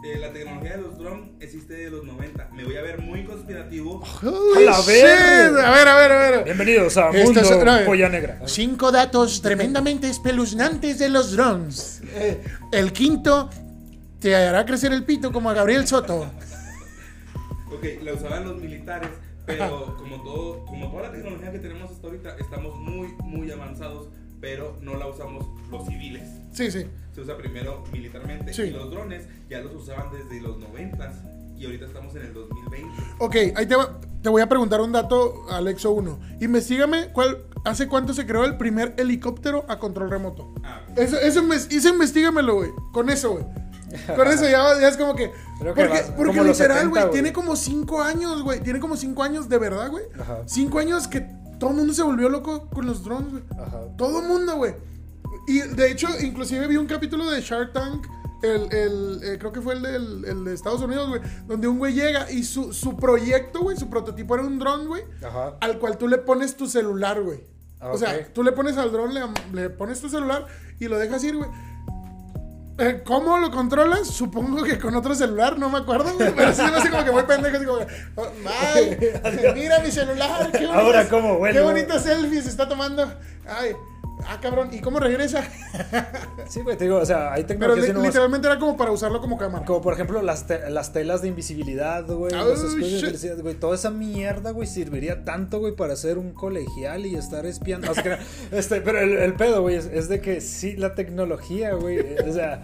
eh, la tecnología de los drones existe de los 90. Me voy a ver muy conspirativo. Holy la verga. A ver, a ver, a ver. Bienvenidos a Mundo es- no, eh. Polla Negra. Cinco datos tremendamente espeluznantes de los drones. El quinto te hará crecer el pito como a Gabriel Soto. Ok, la usaban los militares, pero como todo, como toda la tecnología que tenemos hasta ahorita, estamos muy, muy avanzados, pero no la usamos los civiles. Sí, sí. Se usa primero militarmente Sí. y los drones ya los usaban desde los 90 y ahorita estamos en el 2020. Ok, ahí te, va- te voy a preguntar un dato, Alexo 1. Investígame cuál, hace cuánto se creó el primer helicóptero a control remoto. Ah, Eso, eso, eso investígamelo, güey. Con eso, güey. Con eso ya, ya es como que. Creo que porque porque como literal, 70, güey, tiene como 5 años, güey. Tiene como 5 años de verdad, güey. Ajá. 5 años que todo el mundo se volvió loco con los drones, güey. Ajá. Todo el mundo, güey. Y de hecho, inclusive vi un capítulo de Shark Tank. El, el, eh, creo que fue el, del- el de Estados Unidos, güey. Donde un güey llega y su, su proyecto, güey, su prototipo era un dron, güey. Ajá. Al cual tú le pones tu celular, güey. Ah, O sea, tú le pones al dron, le, le pones tu celular y lo dejas ir, güey. Eh, ¿Cómo lo controlas? Supongo que con otro celular, no me acuerdo, güey. Pero sí, hace como que muy pendejo, así como oh, ay, mira mi celular, qué Ahora, ¿cómo vuelvo? Qué bonita selfie se está tomando. Ay, ah, cabrón, ¿y cómo regresa? Sí, güey, te digo, o sea, Pero li- y nuevas- literalmente era como para usarlo como cámara. Como por ejemplo las, te- las telas de invisibilidad, güey. Oh, los escudos de shit. invisibilidad, güey. Toda esa mierda, güey, serviría tanto, güey, para hacer un colegial y estar espiando. Este, pero el, el pedo, güey, es, es de que sí, la tecnología, güey. eh, O sea,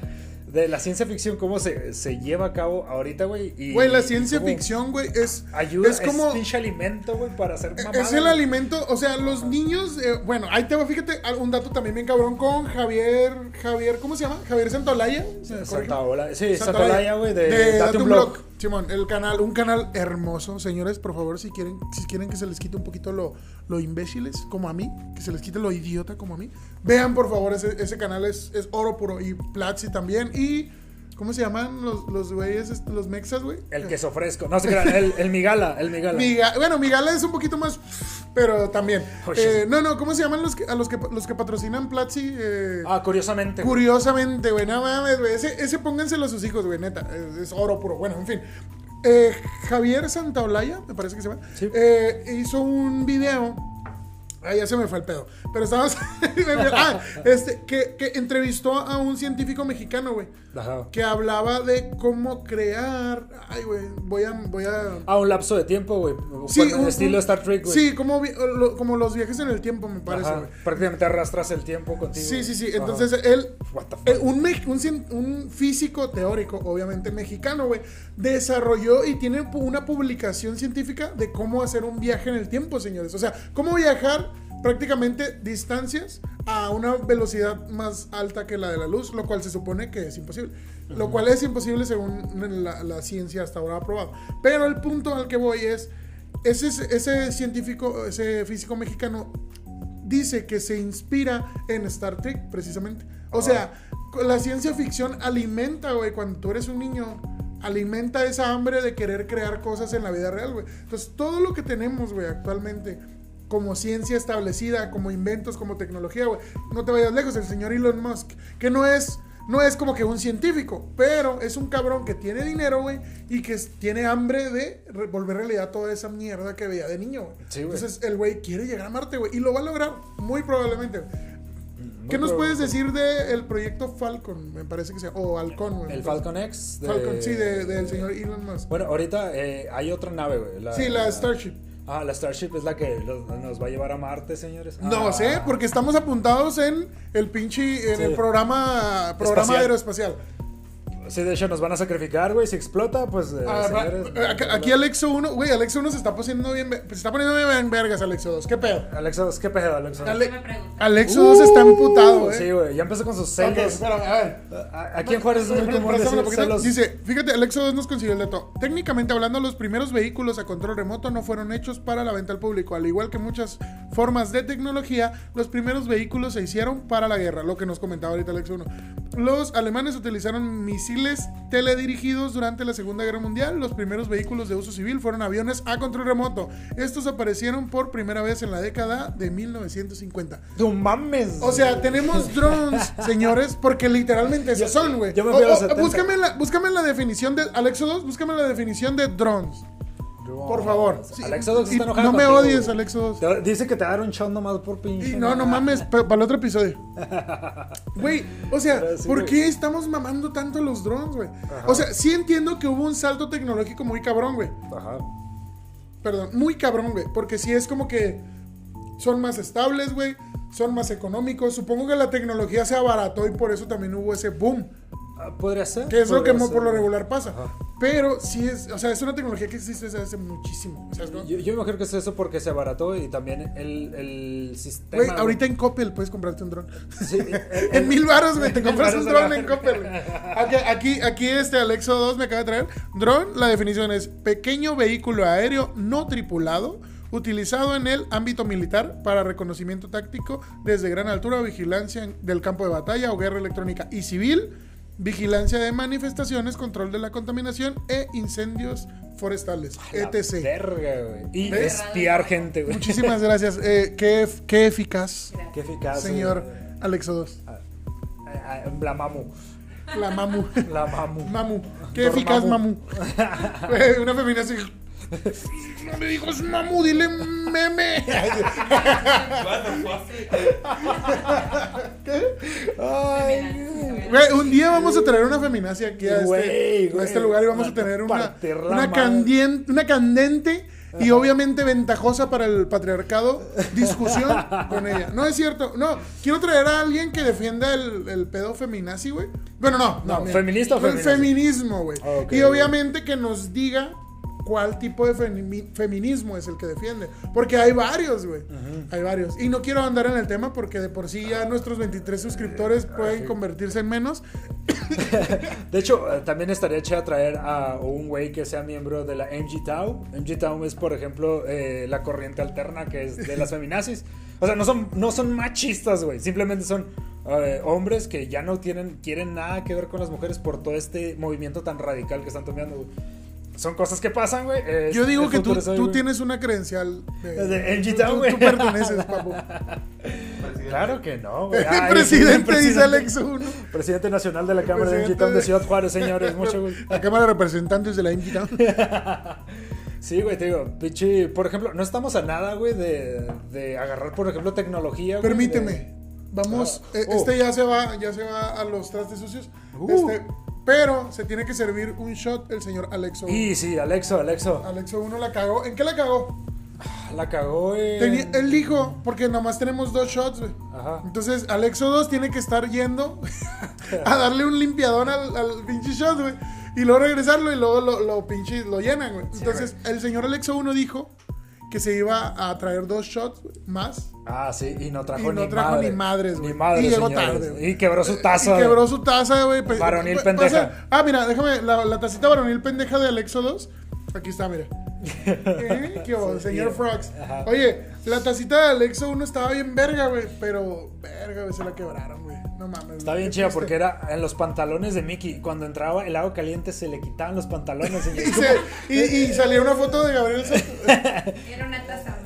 de la ciencia ficción, cómo se, se lleva a cabo ahorita, güey. Güey, la ciencia ficción, güey, es, Ayuda, es como... pinche alimento, güey, para hacer mamadas. Es el alimento, o sea, los niños, eh, bueno, ahí te va, fíjate, un dato también bien cabrón con Javier, Javier, ¿cómo se llama? Javier Santolaya. Santa Ola. Sí, Santa Olaya, Olaya, güey, de, Date un Blog. Simón, el canal, un canal hermoso, señores, por favor, si quieren, si quieren que se les quite un poquito lo, lo imbéciles, como a mí, que se les quite lo idiota como a mí, vean por favor, ese, ese canal es, es oro puro, y Platzi también, y, ¿cómo se llaman los, los güeyes, est- los mexas, güey? El queso fresco. No se crean, el, el Migala, el Migala. Miga- bueno, Migala es un poquito más, pero también. Eh, no, no, ¿cómo se llaman los que, a los que, los que patrocinan Platzi? Eh, Ah, curiosamente. Curiosamente, güey, no mames, güey. Ese, ese pónganselo a sus hijos, güey, neta. Es, es oro puro. Bueno, en fin. Eh, Javier Santaolalla, me parece que se llama, Sí. eh, hizo un video. Ah, ya se me fue el pedo. Pero estábamos. ah, este, que, que entrevistó a un científico mexicano, güey. Ajá. Que hablaba de cómo crear. Ay, güey, voy a. Voy a Ah, un lapso de tiempo, güey. Sí, un- estilo un- Star Trek, güey. Sí, como, lo- como los viajes en el tiempo, me parece, güey. Prácticamente arrastras el tiempo contigo. Sí, sí, sí. Ajá. Entonces, él, What the fuck? eh, un, físico teórico, obviamente mexicano, güey, desarrolló y tiene una publicación científica de cómo hacer un viaje en el tiempo, señores. O sea, cómo viajar prácticamente distancias a una velocidad más alta que la de la luz, lo cual se supone que es imposible. Lo cual es imposible según la, la ciencia hasta ahora ha probado. Pero el punto al que voy es, ese, ese científico, ese físico mexicano dice que se inspira en Star Trek, precisamente. O sea, la ciencia ficción alimenta, güey, cuando tú eres un niño, alimenta esa hambre de querer crear cosas en la vida real, güey. Entonces, todo lo que tenemos, güey, actualmente como ciencia establecida, como inventos, como tecnología, güey. No te vayas lejos, el señor Elon Musk, que no es, no es como que un científico, pero es un cabrón que tiene dinero, güey, y que tiene hambre de volver realidad toda esa mierda que veía de niño, güey. Sí. Entonces el güey quiere llegar a Marte, güey, y lo va a lograr muy probablemente. Muy ¿Qué nos puedes decir del proyecto Falcon? Me parece que sea, o Halcón, güey. El Falcon X. de- Falcon, sí, de- del señor Elon Musk. Bueno, ahorita eh, hay otra nave, güey. Sí, la Starship. Ah, la Starship es la que los- nos va a llevar a Marte, señores. No Ah. sé, porque estamos apuntados en el pinche, en Sí. el programa, programa Espacial. aeroespacial. Sí, de hecho nos van a sacrificar, güey. Si explota, pues. eh, Ah, va- señores, aquí, aquí Alexo 1, güey, Alexo 1 se está poniendo bien, se está poniendo bien vergas Alexo 2. ¿Qué pedo? Alexo, ¿qué pedo, Alexo? Ale- ¿Qué me preguntas? Alexo 2 está emputado, eh. Sí, güey, ya empezó con sus celos. espérame, a ver. A- Aquí en Juárez es muy común decir celos. Dice, fíjate, Alexo 2 nos consiguió el dato. Técnicamente hablando, los primeros vehículos a control remoto no fueron hechos para la venta al público. Al igual que muchas formas de tecnología, los primeros vehículos se hicieron para la guerra, lo que nos comentaba ahorita Alexo 1. Los alemanes utilizaron misiles teledirigidos durante la Segunda Guerra Mundial. Los primeros vehículos de uso civil fueron aviones a control remoto. Estos aparecieron por primera vez en la década de 1950. ¡No mames! O sea, tenemos drones, señores, porque literalmente esos Yo- son, güey. yo me fui a los o- 70. Búscame la, búscame la definición de. Alexo 2, búscame la definición de drones. Por favor. Sí, Alexo 2 y está enojado. No me contigo, odies, güey. Alexo 2. Te- Dice que te dará un shot nomás por pinche. Y no, no mames, para el otro episodio. Güey, o sea, sí, ¿por qué estamos mamando tanto los drones, güey? O sea, sí entiendo que hubo un salto tecnológico muy cabrón, güey. Ajá. Perdón, muy cabrón, güey. Porque sí es como que son más estables, güey. Son más económicos. Supongo que la tecnología se abarató y por eso también hubo ese boom. Podría ser. Que es lo que mo- por lo ser. regular pasa. Ajá. Pero sí es, o sea, es una tecnología que existe desde hace muchísimo. Yo, yo me imagino que es eso porque se abarató y también el, el sistema. Güey, ahorita en Coppel puedes comprarte un dron. Sí, el- el- en mil baros, güey, te compras un dron en. Coppel. Aquí, aquí, aquí este Alexo 2 me acaba de traer. Dron, la definición es pequeño vehículo aéreo no tripulado utilizado en el ámbito militar para reconocimiento táctico desde gran altura, vigilancia del campo de batalla o guerra electrónica y civil, vigilancia de manifestaciones, control de la contaminación e incendios forestales, La etc. Verga. Y ¿Ves? espiar gente, güey. Muchísimas gracias. Eh, qué, qué eficaz, Qué eficaz. señor güey. Alexo 2. Ah, ah, La mamu. La mamu. La mamu. Mamu. Qué eficaz, mamu. Güey, Una feminista así. No me digas mamu, dile meme. Ay, Güey, un día vamos a traer una feminacia aquí a Güey, este, a este lugar y vamos a tener una, una, candien- una candente y obviamente ventajosa para el patriarcado discusión con ella. No es cierto. No, quiero traer a alguien que defienda el, el pedo feminazi, güey. Bueno, no. No, mira. ¿feminista o El feminismo, güey. Ah, y obviamente que nos diga cuál tipo de femi- feminismo es el que defiende. Porque hay varios, güey. Hay varios. Y no quiero andar en el tema porque de por sí ya nuestros 23 suscriptores pueden convertirse en menos. De hecho, eh, también estaría chido traer a un güey que sea miembro de la MG Tau. MG Tau es, por ejemplo, eh, la corriente alterna que es de las feminazis. O sea, no son, no son machistas, güey. Simplemente son eh, hombres que ya no tienen, quieren nada que ver con las mujeres por todo este movimiento tan radical que están tomando, güey. Son cosas que pasan, güey. Eh, Yo digo que tú, tú tienes una credencial de, De tú- Town, tú, güey. tú perteneces, papu. Claro que no, güey. Ay, presidente, dice. Alex uno. Presidente nacional de la Cámara de MG Town de Ciudad Juárez, señores. Mucho gusto. La Cámara de Representantes de la MG Town. Sí, güey, te digo, pinche, por ejemplo, no estamos a nada, güey, de, de agarrar, por ejemplo, tecnología, güey. Permíteme. de- Vamos, Ah, eh, oh. este ya se va, ya se va a los trastes sucios. Uh. Este, pero se tiene que servir un shot el señor Alexo. Y sí, Alexo, Alexo, Alexo 1 la cagó. ¿En qué la cagó? la cagó, güey. Tenía- él dijo, porque nomás tenemos dos shots, güey. Ajá. Entonces, Alexo 2 tiene que estar yendo a darle un limpiadón al, al pinche shot, güey. Y luego regresarlo y luego lo, lo pinche lo llenan, güey. Entonces, el señor Alexo 1 dijo que se iba a traer dos shots más. Ah, sí, y no trajo, Y no ni, trajo madre. ni madres, güey. Ni madre, Y llegó señores. tarde. Y quebró su taza. Y quebró su taza, güey. Varonil pa- pendeja. pasa- Ah, mira, déjame. La, la tacita varonil pendeja de Alexo 2. Aquí está, mira. ¿Eh? ¿Qué Sí, señor Frogs? ajá. Oye, la tacita de Alexo 1 estaba bien verga, güey. Pero, verga, güey, se la quebraron, güey. No mames. Está bien chida porque era en los pantalones de Mickey. Cuando entraba el agua caliente se le quitaban los pantalones. Y, se- y- y salía una foto de Gabriel Soto. Era una taza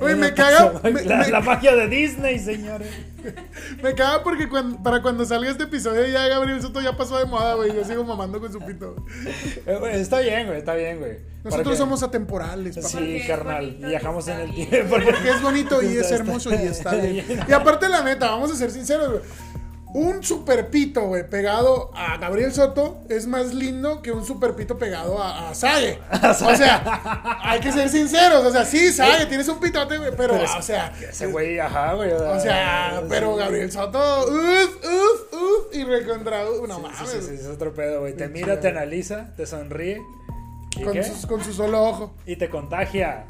Güey, me caga. Me, La, me- la magia de Disney, señores. me caga porque cuando- para cuando salga este episodio ya Gabriel Soto ya pasó de moda, güey. Yo sigo mamando con su pito. Eh, güey, está bien, güey, está bien, güey. Nosotros Porque- somos atemporales, papá. Sí, carnal, viajamos en el tiempo. Porque es bonito y es hermoso y está bien. Y aparte, la neta, vamos a ser sinceros, güey. Un super pito, güey, pegado a Gabriel Soto es más lindo que un super pito pegado a, a Sage. O sea, hay que ser sinceros. O sea, sí, Sage, tienes un pitote, güey, pero, o sea. Ese güey, ajá, güey. O sea, pero Gabriel Soto, uf, uf, uf, y recontra, uf, no Sí, mames. sí, sí, es otro pedo, güey. Te mira, te analiza, te sonríe. ¿Y Con, sus- con su solo ojo. Y te contagia.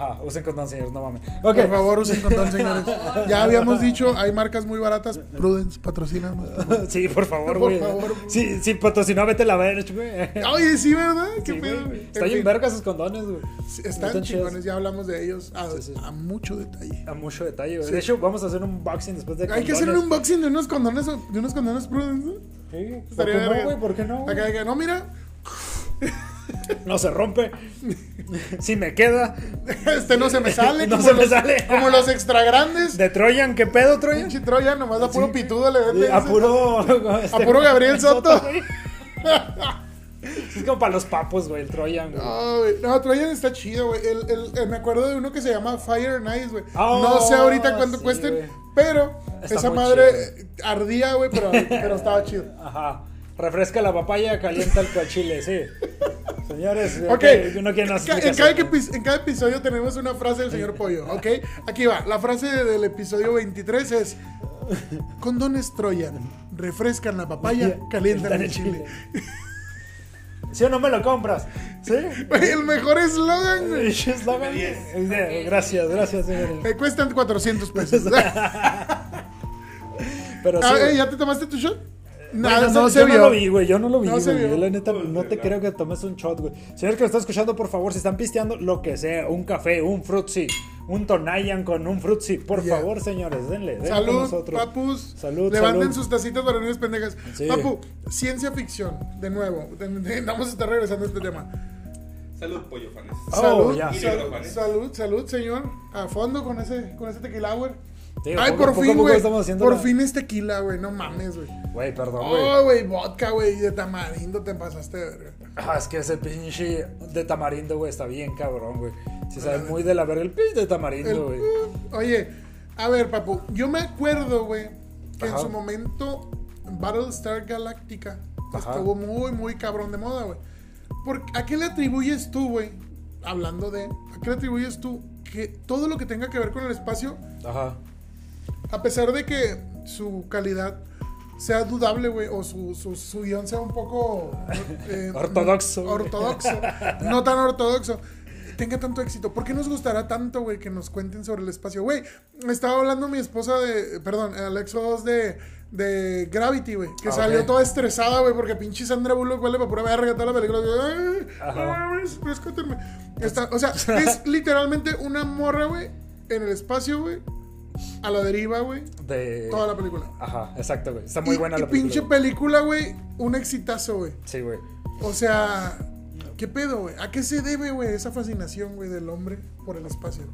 Ajá, usen condón, señores, no mames. Por favor, usen condón, señores. Ya habíamos dicho, hay marcas muy baratas. Prudence, patrocina. Sí, por favor, Por güey. favor. Sí, sí, patrocinó, vete la verga, güey. Oye, sí, ¿verdad? ¿Qué Sí, pedo? güey. En Está bien verga esos condones, güey. Sí, Están chingones, ya hablamos de ellos a, Sí, sí. a mucho detalle. A mucho detalle, güey. De hecho, vamos a hacer un unboxing después de Hay que hacer un unboxing de unos condones, de unos condones Prudence. ¿no? Sí, ¿Por qué no, güey? ¿Por qué no? Acá, acá, no, mira, No se rompe. Si me queda. este no se me sale. No se me los- sale. Como los extra grandes. De Troyan, ¿qué pedo, Troyan? Pinche Troya, nomás a puro pitudo le vende. A puro. este, A puro Gabriel Soto. Es como para los papos, güey, el Troyan, güey. No, güey. No, Troyan está chido, güey. El, el- el- me acuerdo de uno que se llama Fire and Ice, güey. Oh, no sé ahorita cuánto sí, cuesten, güey. pero Está esa madre chido, ardía, güey, pero, pero estaba chido. Ajá. Refresca la papaya, calienta el cochile, sí. Señores, Ok, que no quieren en, en cada, en cada episodio tenemos una frase del señor Pollo, ¿ok? Aquí va, la frase del episodio 23 es Condones Troyan, refrescan la papaya, calientan el chile. ¿Sí o no me lo compras? ¿Sí? El mejor eslogan. Eslogan. Eh, Gracias, gracias, señores. Me cuestan 400 pesos. Pero sí. Ah, eh, ¿Ya te tomaste tu shot? Nada, no, sé- se yo vio. no lo vi, güey. Yo no lo vi, No güey. se vio. Yo, la neta, no te creo que tomes un shot, güey. Señor que lo está escuchando, por favor, si están pisteando, lo que sea, un café, un frutzi, un tonayan con un frutzi, por favor, señores, denle. denle Salud, nosotros. papus. Salud, Levanten salud. sus tacitas varoniles pendejas. Sí. Papu, ciencia ficción, de nuevo. Vamos a estar regresando a este tema. Salud, pollo fanes. Oh, salud, ya. Y sal- negro, ¿vale? salud, salud, señor. A fondo con ese, con ese tequila, güey. Ay, por fin, güey. Por la- fin es tequila, güey. No mames, güey. Güey, perdón, güey. Oh, güey, vodka, güey. De tamarindo te pasaste verga. Ah, es que ese pinche de tamarindo, güey, está bien cabrón, güey. Si sabe muy de la verga el pinche de tamarindo, güey. Oye, a ver, papu. Yo me acuerdo, güey, que en su momento Battlestar Galactica Ajá. estuvo muy, muy cabrón de moda, güey. ¿Por- ¿A qué le atribuyes tú, güey? Hablando de. ¿A qué le atribuyes tú que todo lo que tenga que ver con el espacio, Ajá. A pesar de que su calidad sea dudable, güey, o su, su, su guion sea un poco... eh, Ortodoxo. Ortodoxo. no tan ortodoxo. Tenga tanto éxito. ¿Por qué nos gustará tanto, güey, que nos cuenten sobre el espacio? Güey, me estaba hablando mi esposa de... Perdón, Alexo 2 de... De Gravity, güey. Que Ah, salió toda estresada, güey, porque pinche Sandra Bullock huele para pura verga toda la película. Rescátenme. Está- o sea, es literalmente una morra, güey, en el espacio, güey. A la deriva, güey. De. Toda la película. Ajá, exacto, güey. Está muy y, buena y la película. pinche película, güey. Un exitazo, güey. Sí, güey. O sea, ¿qué pedo, güey? ¿A qué se debe, güey, esa fascinación, güey, del hombre por el espacio?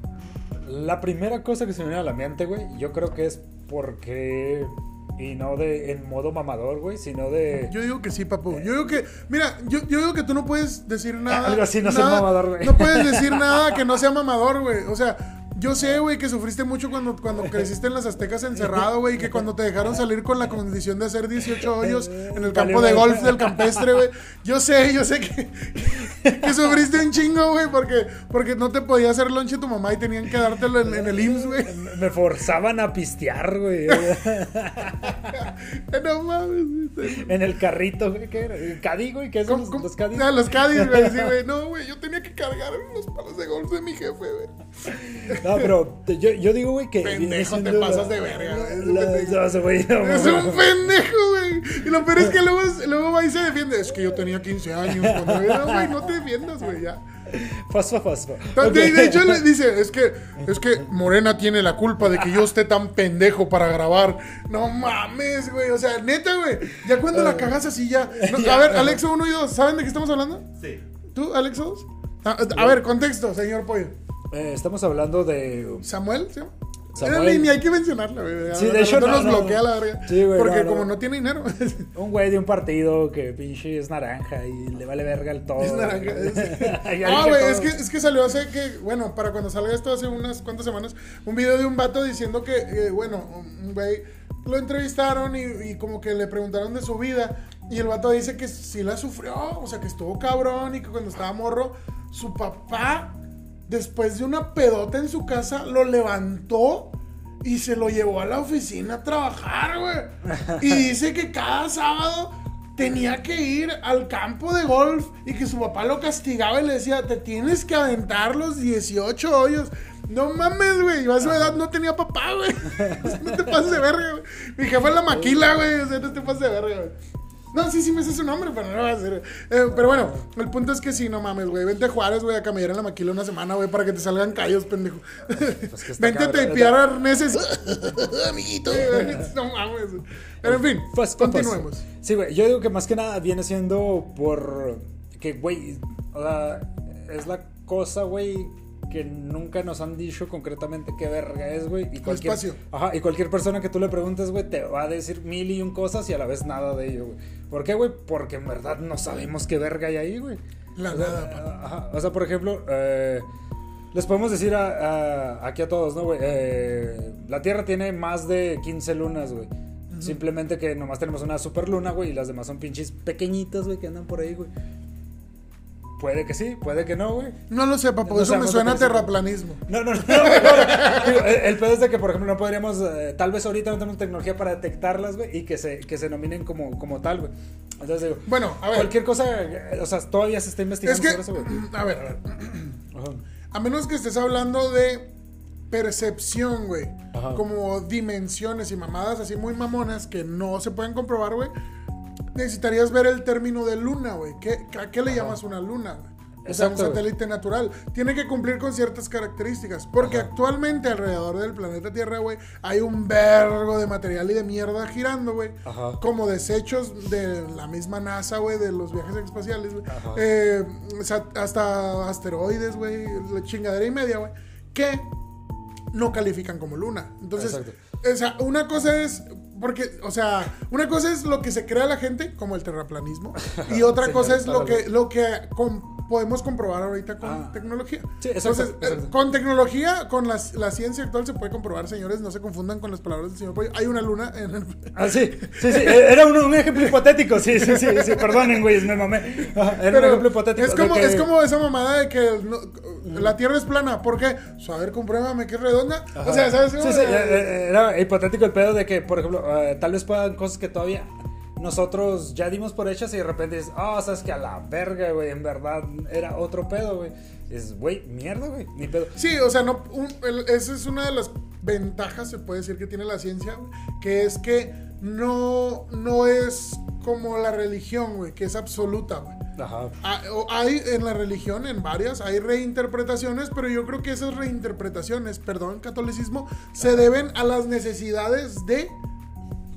La primera cosa que se me viene a la mente, güey, yo creo que es porque. Y no de en modo mamador, güey, sino de. Yo digo que sí, papu. Yo digo que, mira, yo, yo digo que tú no puedes decir nada. Algo así, no nada- mamador, güey. No puedes decir nada que no sea mamador, güey. O sea, yo sé, güey, que sufriste mucho cuando, cuando creciste en las aztecas encerrado, güey, que cuando te dejaron salir con la condición de hacer 18 hoyos en el campo de golf del campestre, güey. Yo sé, yo sé que, que sufriste un chingo, güey, porque, porque no te podía hacer lonche tu mamá y tenían que dártelo en, en el IMSS, güey. Me forzaban a pistear, güey. No mames, en el carrito, güey, ¿qué era? ¿El cadí, güey? ¿Qué son ¿Cómo- los, los cadí? Ah, los Cádiz, güey, sí, güey. No, güey, yo tenía que cargar los palos de golf de mi jefe, güey. No, pero te- yo, yo digo, güey, que. Pendejo, te la- pasas de verga, güey. Es un la- pendejo. Es un pendejo, güey. Y lo peor es que luego, luego va y se defiende. Es que yo tenía 15 años cuando era, güey, no te defiendas, güey, ya. Fosfo, fosfo. De, Ok. de hecho, le dice, es que, es que Morena tiene la culpa de que yo esté tan pendejo para grabar. No mames, güey. O sea, neta, güey. Ya cuando la cagas así, ya. No, a ver, Alexo 1 y 2, ¿saben de qué estamos hablando? Sí. ¿Tú, Alexo 2? A, a ver, contexto, señor Pollo. Eh, estamos hablando de. Samuel, ¿sí? Samuel. Ni, ni hay que mencionarla, güey. Sí, de hecho, no, nos no. bloquea la verga. Sí, güey, Porque no, como no tiene dinero. Un güey de un partido que pinche es naranja y le vale verga el todo. Es naranja. es- Ah, güey, es que, es que salió hace que, bueno, para cuando salga esto hace unas cuantas semanas, un video de un vato diciendo que, eh, bueno, un güey lo entrevistaron y, y como que le preguntaron de su vida. Y el vato dice que sí la sufrió, o sea, que estuvo cabrón y que cuando estaba morro, su papá, después de una pedota en su casa, lo levantó. Y se lo llevó a la oficina a trabajar, güey. Y dice que cada sábado tenía que ir al campo de golf y que su papá lo castigaba y le decía, te tienes que aventar los 18 hoyos. No mames, güey. Yo a su edad no tenía papá, güey. O sea, no te pases de verga, güey. Mi jefa es la maquila, güey. O sea, no te pases de verga, güey. No, sí, sí me sé su nombre, pero no lo voy a hacer. Eh, pero bueno, el punto es que sí, no mames, güey. Vente a Juárez, güey, a camellar en la maquila una semana, güey, para que te salgan callos, pendejo. Pues que está Vente a tapear arneses. Amiguito. no mames. Pero en fin, Pues, pues, continuemos. Sí, güey. Yo digo que más que nada viene siendo por. Que, güey. O sea, es la cosa, güey. Que nunca nos han dicho concretamente qué verga es, güey. Y cualquier, espacio. Ajá, y cualquier persona que tú le preguntes, güey, te va a decir mil y un cosas y a la vez nada de ello, güey. ¿Por qué, güey? Porque en verdad no sabemos qué verga hay ahí, güey. La o sea, nada, pa. ajá, o sea, por ejemplo, eh, les podemos decir a- a- aquí a todos, ¿no, güey? Eh, la Tierra tiene más de 15 lunas, güey. Simplemente que nomás tenemos una super luna, güey, y las demás son pinches pequeñitas, güey, que andan por ahí, güey. Puede que sí, puede que no, güey. No lo sé, papá. No eso me suena a terraplanismo. No, no, no. no, no. Digo, el, el pedo es de que, por ejemplo, no podríamos, eh, tal vez ahorita no tenemos tecnología para detectarlas, güey, y que se, que se nominen como, como tal, güey. Entonces digo, Bueno, a ver. cualquier cosa, eh, o sea, todavía se está investigando Es que, sobre eso, güey. a ver, a ver. Ajá. A menos que estés hablando de percepción, güey. Ajá. Como dimensiones y mamadas así muy mamonas que no se pueden comprobar, güey. Necesitarías ver el término de luna, güey. ¿Qué, ¿A qué le llamas una luna, güey? O sea, un satélite natural. Tiene que cumplir con ciertas características. Porque Ajá. actualmente alrededor del planeta Tierra, güey, hay un vergo de material y de mierda girando, güey. Ajá. Como desechos de la misma NASA, güey, de los viajes espaciales, güey. Ajá. Eh, hasta asteroides, güey, la chingadera y media, güey, que no califican como luna. Entonces, Exacto. o sea, una cosa es porque, o sea, una cosa es lo que se crea la gente, como el terraplanismo, y otra Sí, cosa es lo que, lo que podemos comprobar ahorita con Ah. tecnología. Sí, exacto, Entonces, eh, exacto. con tecnología, con la, la ciencia actual se puede comprobar, señores, no se confundan con las palabras del señor Pollo. Hay una luna en el... Ah, sí, sí, sí, era un, un ejemplo hipotético, sí, sí, sí, sí, perdonen, güey, me mamé. Ajá, Era un ejemplo hipotético. Es como, que- es como esa mamada de que no- la Tierra es plana. ¿Por qué? Pues, a ver, compruébame que es redonda. Ajá. O sea, ¿sabes? Sí, sí, eh, eh, era hipotético el pedo de que, por ejemplo, eh, tal vez puedan cosas que todavía nosotros ya dimos por hechas y de repente dices, ah, sabes que a la verga, güey, en verdad era otro pedo, güey. Es, güey, mierda, güey, ni pedo. Sí, o sea, no, un- el- esa es una de las ventajas, se puede decir, que tiene la ciencia, que es que no, no es como la religión, güey, que es absoluta, güey. Ajá. Hay en la religión, en varias, hay reinterpretaciones, pero yo creo que esas reinterpretaciones, perdón, catolicismo, se deben a las necesidades de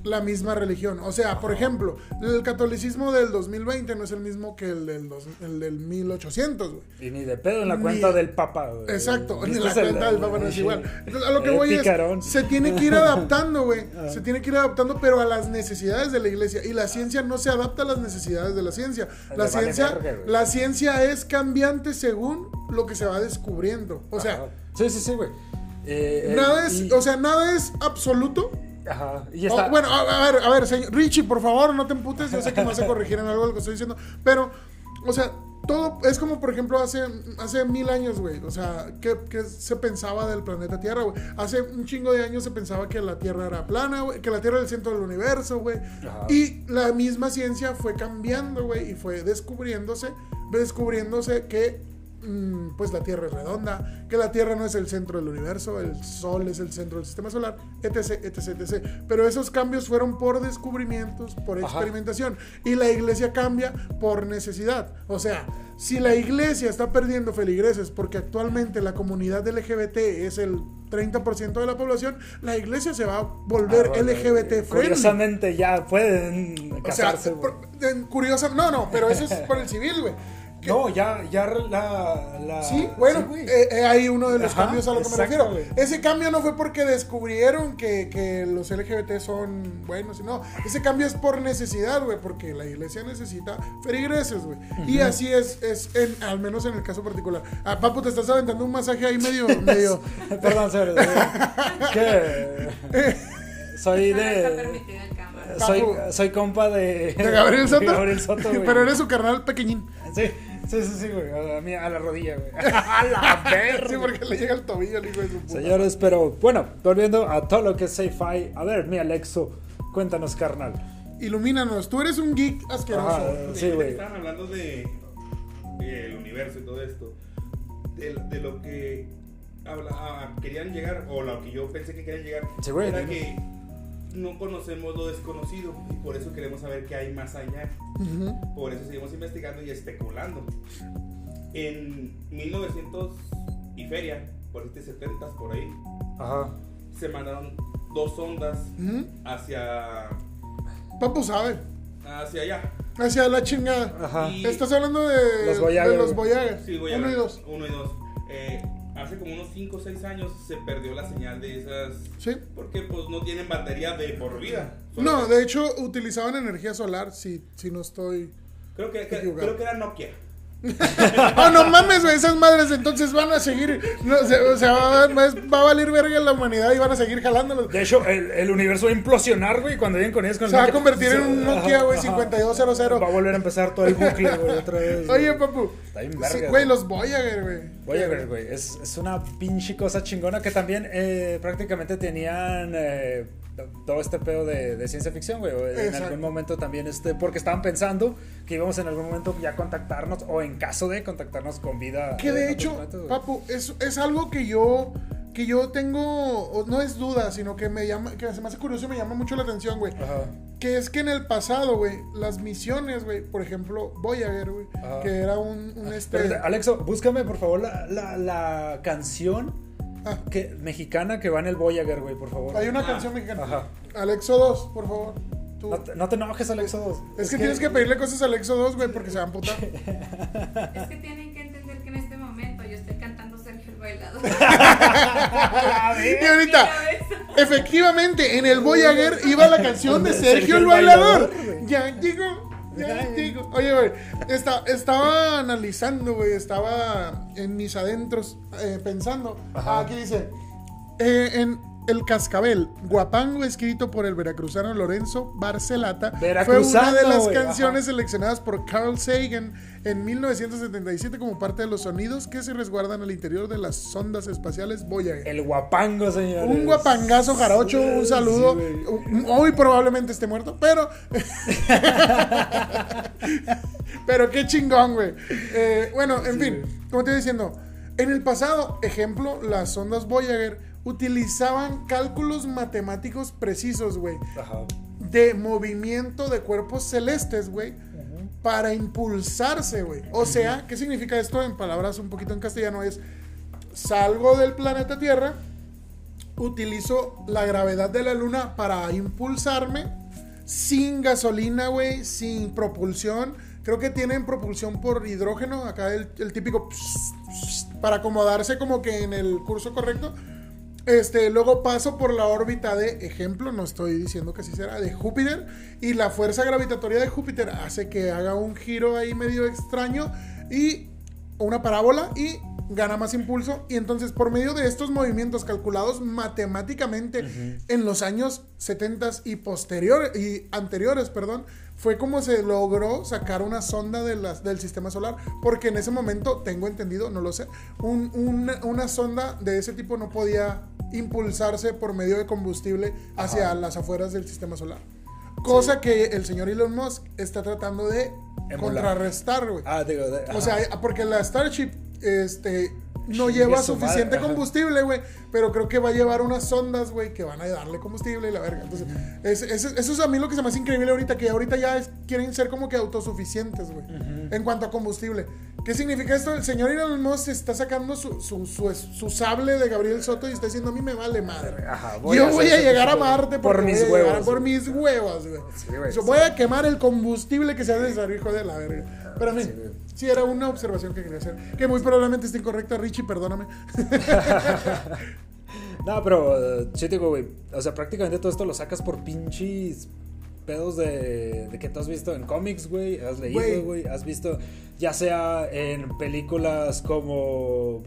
la misma religión. O sea, por ejemplo, el catolicismo del 2020 no es el mismo que el del, dos- el del 1800, güey. Y ni de pedo en la Ni- cuenta del papa, güey. Exacto, ni Este la es cuenta del Papa no es igual. Entonces, a lo que Eh, voy picarón. es, se tiene que ir adaptando, güey. Se tiene que ir adaptando, pero a las necesidades de la iglesia. Y la ciencia no se adapta a las necesidades de la ciencia. La Le vale ciencia, verga, la ciencia es cambiante según lo que se va descubriendo. O sea, Ajá. sí, sí, sí, güey. Eh, eh, nada es, y- o sea, nada es absoluto. Ajá, y Oh, está. bueno, a, a ver, a ver, señor Richie, por favor, no te emputes. Yo sé que no sé corregir en algo de lo que estoy diciendo, pero, o sea, todo es como, por ejemplo, hace, hace mil años, güey. O sea, ¿qué, qué se pensaba del planeta Tierra, güey? Hace un chingo de años se pensaba que la Tierra era plana, güey, que la Tierra era el centro del universo, güey. Y la misma ciencia fue cambiando, güey, y fue descubriéndose, descubriéndose que pues la Tierra es redonda, que la Tierra no es el centro del universo, el Sol es el centro del sistema solar, etc, etc, etc. Pero esos cambios fueron por descubrimientos, por Ajá. experimentación. Y la iglesia cambia por necesidad. O sea, si la iglesia está perdiendo feligreses porque actualmente la comunidad LGBT es el 30% de la población, la iglesia se va a volver Ah, bueno, LGBT friendly. Curiosamente ya pueden O sea, casarse, por- no, no, pero eso es por el civil, güey. Que- No, ya, ya la. la Sí, bueno, güey. eh, eh, hay uno de los Ajá, cambios a lo que me refiero. güey. Ese cambio no fue porque descubrieron que, que los LGBT son buenos, no. Ese cambio es por necesidad, güey, porque la iglesia necesita feligreses, güey. Y así es, es en, al menos en el caso particular. Ah, papu, te estás aventando un masaje ahí medio, medio. Perdón, señor. ¿Qué? Soy Eso no está de. permitido en cámara. Soy, soy compa de. ¿De Gabriel Soto? de Gabriel Soto, güey. Pero eres su carnal pequeñín. Sí, sí, sí, sí, güey. A, mí, a la rodilla, güey. A la verga. Sí, porque le llega el tobillo al hijo de su puta. Señores, pero bueno, volviendo a todo lo que es sci-fi. A ver, mi Alexo, cuéntanos, carnal. Ilumínanos, tú eres un geek asqueroso. Ajá. Sí, güey. que Estaban hablando de, de el universo y todo esto. De, de lo que habla- ah, querían llegar, o lo que yo pensé que querían llegar, Sí, güey, era dime. que no conocemos lo desconocido y por eso queremos saber qué hay más allá. Por eso seguimos investigando y especulando. En 1900 y feria, por este 70 por ahí, Ajá. se mandaron dos sondas Ujú. hacia, Papu sabe. hacia allá. Hacia la chingada. Ajá. Y- Estás hablando de Los Voyager. de los Voyager. Sí, voy a Uno y dos. Uno y dos. Eh, hace como unos 5 o 6 años se perdió la señal de esas. Sí. Porque pues no tienen batería de por vida. No, de hecho utilizaban energía solar, si, si no estoy... Creo que, creo que era Nokia. ¡Oh, no mames, güey! Esas madres entonces van a seguir... no, se- o sea, va, a valer verga la humanidad y van a seguir jalándolos. De hecho, el, el universo va a implosionar, güey, cuando lleguen con ellos. Con Se va a convertir en un Nokia, güey, ajá. 5200. Va a volver a empezar todo el bucle, güey, otra vez. Oye, papu. Está bien sí, verga, Güey, güey. los Voyager, güey. Voyager, güey, es, es una pinche cosa chingona que también eh, prácticamente tenían eh, todo este pedo de, de ciencia ficción, güey. En algún momento también, este, porque estaban pensando que íbamos en algún momento ya contactarnos, o en caso de contactarnos con vida. Que de hecho, planetas, papu, es, es algo que yo que yo tengo, no es duda, sino que me llama, que se me hace curioso y me llama mucho la atención, güey. Ajá. Que es que en el pasado, güey, las misiones, güey, por ejemplo, Voyager, güey, que era un, un este... Pero, Alexo, búscame por favor la, la, la canción Ah, que, mexicana que va en el Voyager, güey, por favor. hay una Ah, canción mexicana. Ajá. Alexo 2, por favor. Tú. No te, no te enojes, Alexo 2. es, que, tienes que pedirle cosas a Alexo 2, güey, porque se va a. Es que tienen que entender que en este momento yo estoy cantando Sergio el Bailador. y ahorita, efectivamente, en el Voyager iba la canción de Sergio, Sergio el Bailador. Bailador. Ya llegó, ya. Oye, güey, esta- estaba analizando, güey, estaba en mis adentros eh, pensando. Ajá. Aquí dice, eh, en El Cascabel, Guapango, escrito por el veracruzano Lorenzo Barcelata, fue una de las canciones ajá. seleccionadas por Carl Sagan en 1977 como parte de los sonidos que se resguardan al interior de las sondas espaciales Voyager. El guapango, señores. Un guapangazo jarocho, un saludo. Sí. Hoy probablemente esté muerto, pero. pero qué chingón, güey. Eh, bueno, en Sí, fin, como te iba diciendo, en el pasado, ejemplo, las sondas Voyager utilizaban cálculos matemáticos precisos, güey, Ajá. de movimiento de cuerpos celestes, güey, para impulsarse, güey. O sea, ¿qué significa esto en palabras un poquito en castellano? Es salgo del planeta Tierra, utilizo la gravedad de la luna para impulsarme sin gasolina, güey, sin propulsión. Creo que tienen propulsión por hidrógeno, acá el, el típico para acomodarse como que en el curso correcto. Este, luego paso por la órbita de, ejemplo, no estoy diciendo que así será, de Júpiter. Y la fuerza gravitatoria de Júpiter hace que haga un giro ahí medio extraño y una parábola y gana más impulso. Y entonces, por medio de estos movimientos calculados matemáticamente en los años 70 y posteriores y anteriores, perdón, fue como se logró sacar una sonda de las, del sistema solar. Porque en ese momento, tengo entendido, no lo sé, un- una, una sonda de ese tipo no podía impulsarse por medio de combustible hacia las afueras del sistema solar. Cosa que el señor Elon Musk está tratando de Emular. contrarrestar, güey. Ah, digo, de- O sea, porque la Starship este, no lleva su suficiente madre, combustible, güey. Pero creo que va a llevar unas sondas, güey, que van a darle combustible y la verga. Entonces, es- es- eso es a mí lo que se me hace increíble ahorita, que ahorita ya es- quieren ser como que autosuficientes, güey. En cuanto a combustible. ¿Qué significa esto? El señor Elon Musk está sacando su, su, su, su sable de Gabriel Soto y está diciendo, a mí me vale madre. Ajá, Yo hacer voy a llegar a Marte por mis voy a huevos. por mis huevos, güey. Sí, Yo voy a quemar el combustible que sea necesario, hijo de la verga. Pero Sí, güey. Sí, era una observación que quería hacer. Que muy probablemente esté incorrecta, Richie, perdóname. No, pero eh, sí te digo, güey. O sea, prácticamente todo esto lo sacas por pinches pedos de, de que tú has visto en cómics, güey. Has leído, güey. Has visto, ya sea en películas como.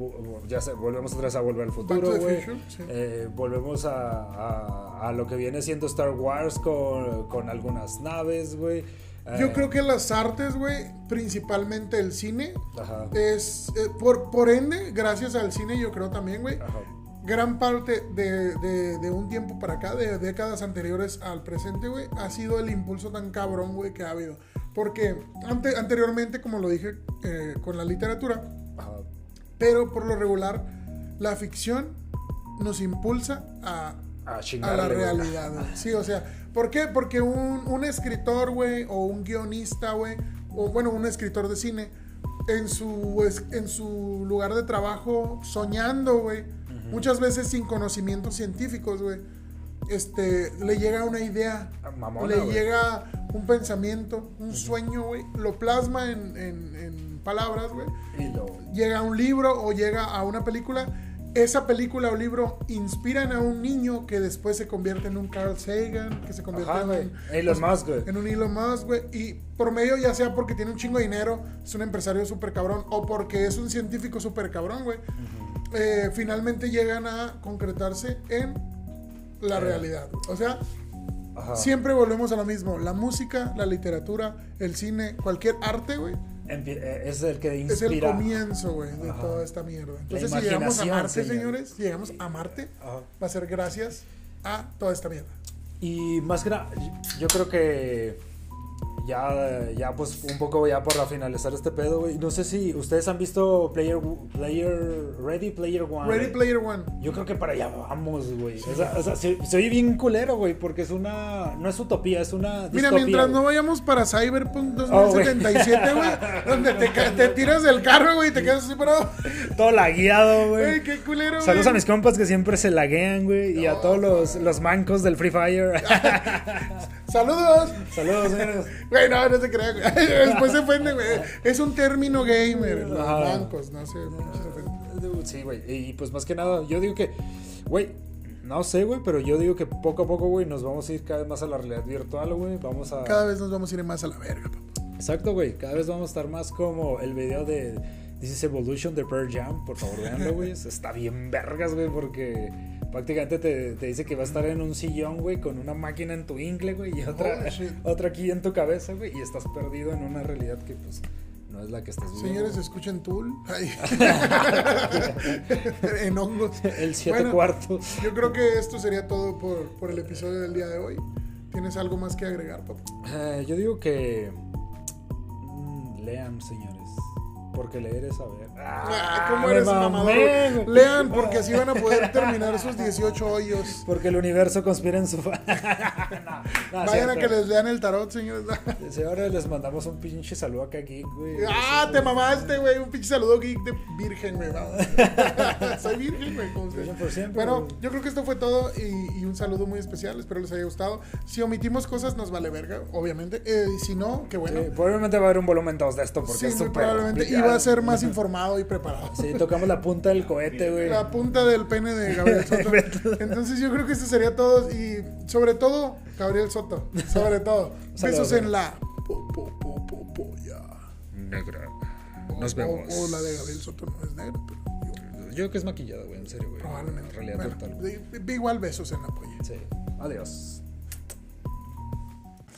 Ya sé, volvemos otra vez a Volver al Futuro, güey. Sí. Eh, volvemos a, a, a lo que viene siendo Star Wars con, con algunas naves, güey. Yo Eh, creo que las artes, güey, principalmente el cine, Ajá. es. eh, por, por ende, gracias al cine, yo creo también, güey. Gran parte de, de- de un tiempo para acá, de décadas anteriores al presente, güey, ha sido el impulso tan cabrón, güey, que ha habido. Porque ante- anteriormente, como lo dije eh, con la literatura, Ajá. pero por lo regular, la ficción nos impulsa a, A la realidad, güey. Sí, o sea, ¿por qué? Porque un, un escritor, güey, o un guionista, güey, o bueno, un escritor de cine, en su, en su lugar de trabajo, soñando, güey, muchas veces sin conocimientos científicos, güey, este, le llega una idea, Ah, mamona, le llega un pensamiento, un sueño, güey, lo plasma en, en- en palabras, güey, llega a un libro o llega a una película, esa película o libro inspiran a un niño que después se convierte en un Carl Sagan, que se convierte Ajá, en, Elon Musk, güey. en un Elon Musk, güey. Y por medio ya sea porque tiene un chingo de dinero, es un empresario súper cabrón, o porque es un científico súper cabrón, güey. eh, finalmente llegan a concretarse en la Eh. realidad. O sea, Ajá. siempre volvemos a lo mismo. La música, la literatura, el cine, cualquier arte, güey. Eh, Es el que Es el inspira. comienzo, güey, de Ajá. toda esta mierda. Entonces, si llegamos a Marte, señor. señores, si llegamos a Marte, Ajá. va a ser gracias a toda esta mierda. Y más que nada, yo creo que ya, ya pues un poco ya para finalizar este pedo, güey. No sé si ustedes han visto Player, Player Ready Player One. Ready. Player One. Yo creo que para allá vamos, güey. O sea, o sea, se, se oye bien culero, güey, porque es una. No es utopía, es una. Mira, mientras no vayamos para Cyberpunk Oh, güey. 2077, güey, donde te, tiras del carro, güey, y te quedas así parado. Todo lagueado, Güey, güey. qué culero, güey. Saludos a mis compas que siempre se laguean, güey. Y a todos los, los mancos del Free Fire. Saludos. Saludos, señores. Güey, no, no se crea, güey. Después se ofende, güey. Es un término gamer, los Ajá. blancos, no sé. Sí, güey. Y pues más que nada, yo digo que, güey, no sé, güey, pero yo digo que poco a poco, güey, nos vamos a ir cada vez más a la realidad virtual, güey. Vamos a. Cada vez nos vamos a ir más a la verga, papá. Exacto, güey. Cada vez vamos a estar más como el video de This is Evolution de Pearl Jam. Por favor, véanlo, güey. Está bien vergas, güey, porque prácticamente te, te dice que va a estar en un sillón, güey, con una máquina en tu ingle, güey, y otra, otra aquí en tu cabeza, güey, y estás perdido en una realidad que, pues, no es la que estás viviendo. Señores, escuchen Tool. En hongos. El siete Bueno, cuartos. Yo creo que esto sería todo por, por el episodio del día de hoy. ¿Tienes algo más que agregar, papá? Eh, yo digo que mm, lean, señores. Porque leer es saber. Ah, ¿Cómo eres mamador? Lean, porque así van a poder terminar sus 18 hoyos. Porque el universo conspira en su No, no, Vayan a cierto. que les lean el tarot, señores. Sí, ahora les mandamos un pinche saludo acá, geek, güey. Ah, te mamaste, güey. Un pinche saludo geek de virgen, güey. vamos. Soy virgen, güey. Bueno, güey. yo creo que esto fue todo y, y un saludo muy especial. Espero les haya gustado. Si omitimos cosas, nos vale verga, obviamente. Eh, y si no, qué bueno. Sí, probablemente va a haber un volumen 2 de esto porque Sí, es súper probablemente. Y complicado. Va a ser más informado y preparado. Sí, tocamos la punta del cohete, güey. La punta del pene de Gabriel Soto. Entonces yo creo que esto sería todo. Y sobre todo, Gabriel Soto. Sobre todo. Besos en la. po, po, po, po, polla. Negra. Nos vemos. o la de Gabriel Soto no es negra, pero yo- creo que es maquillada, güey, en serio, güey. probablemente. En realidad igual besos en la polla. Sí. Adiós.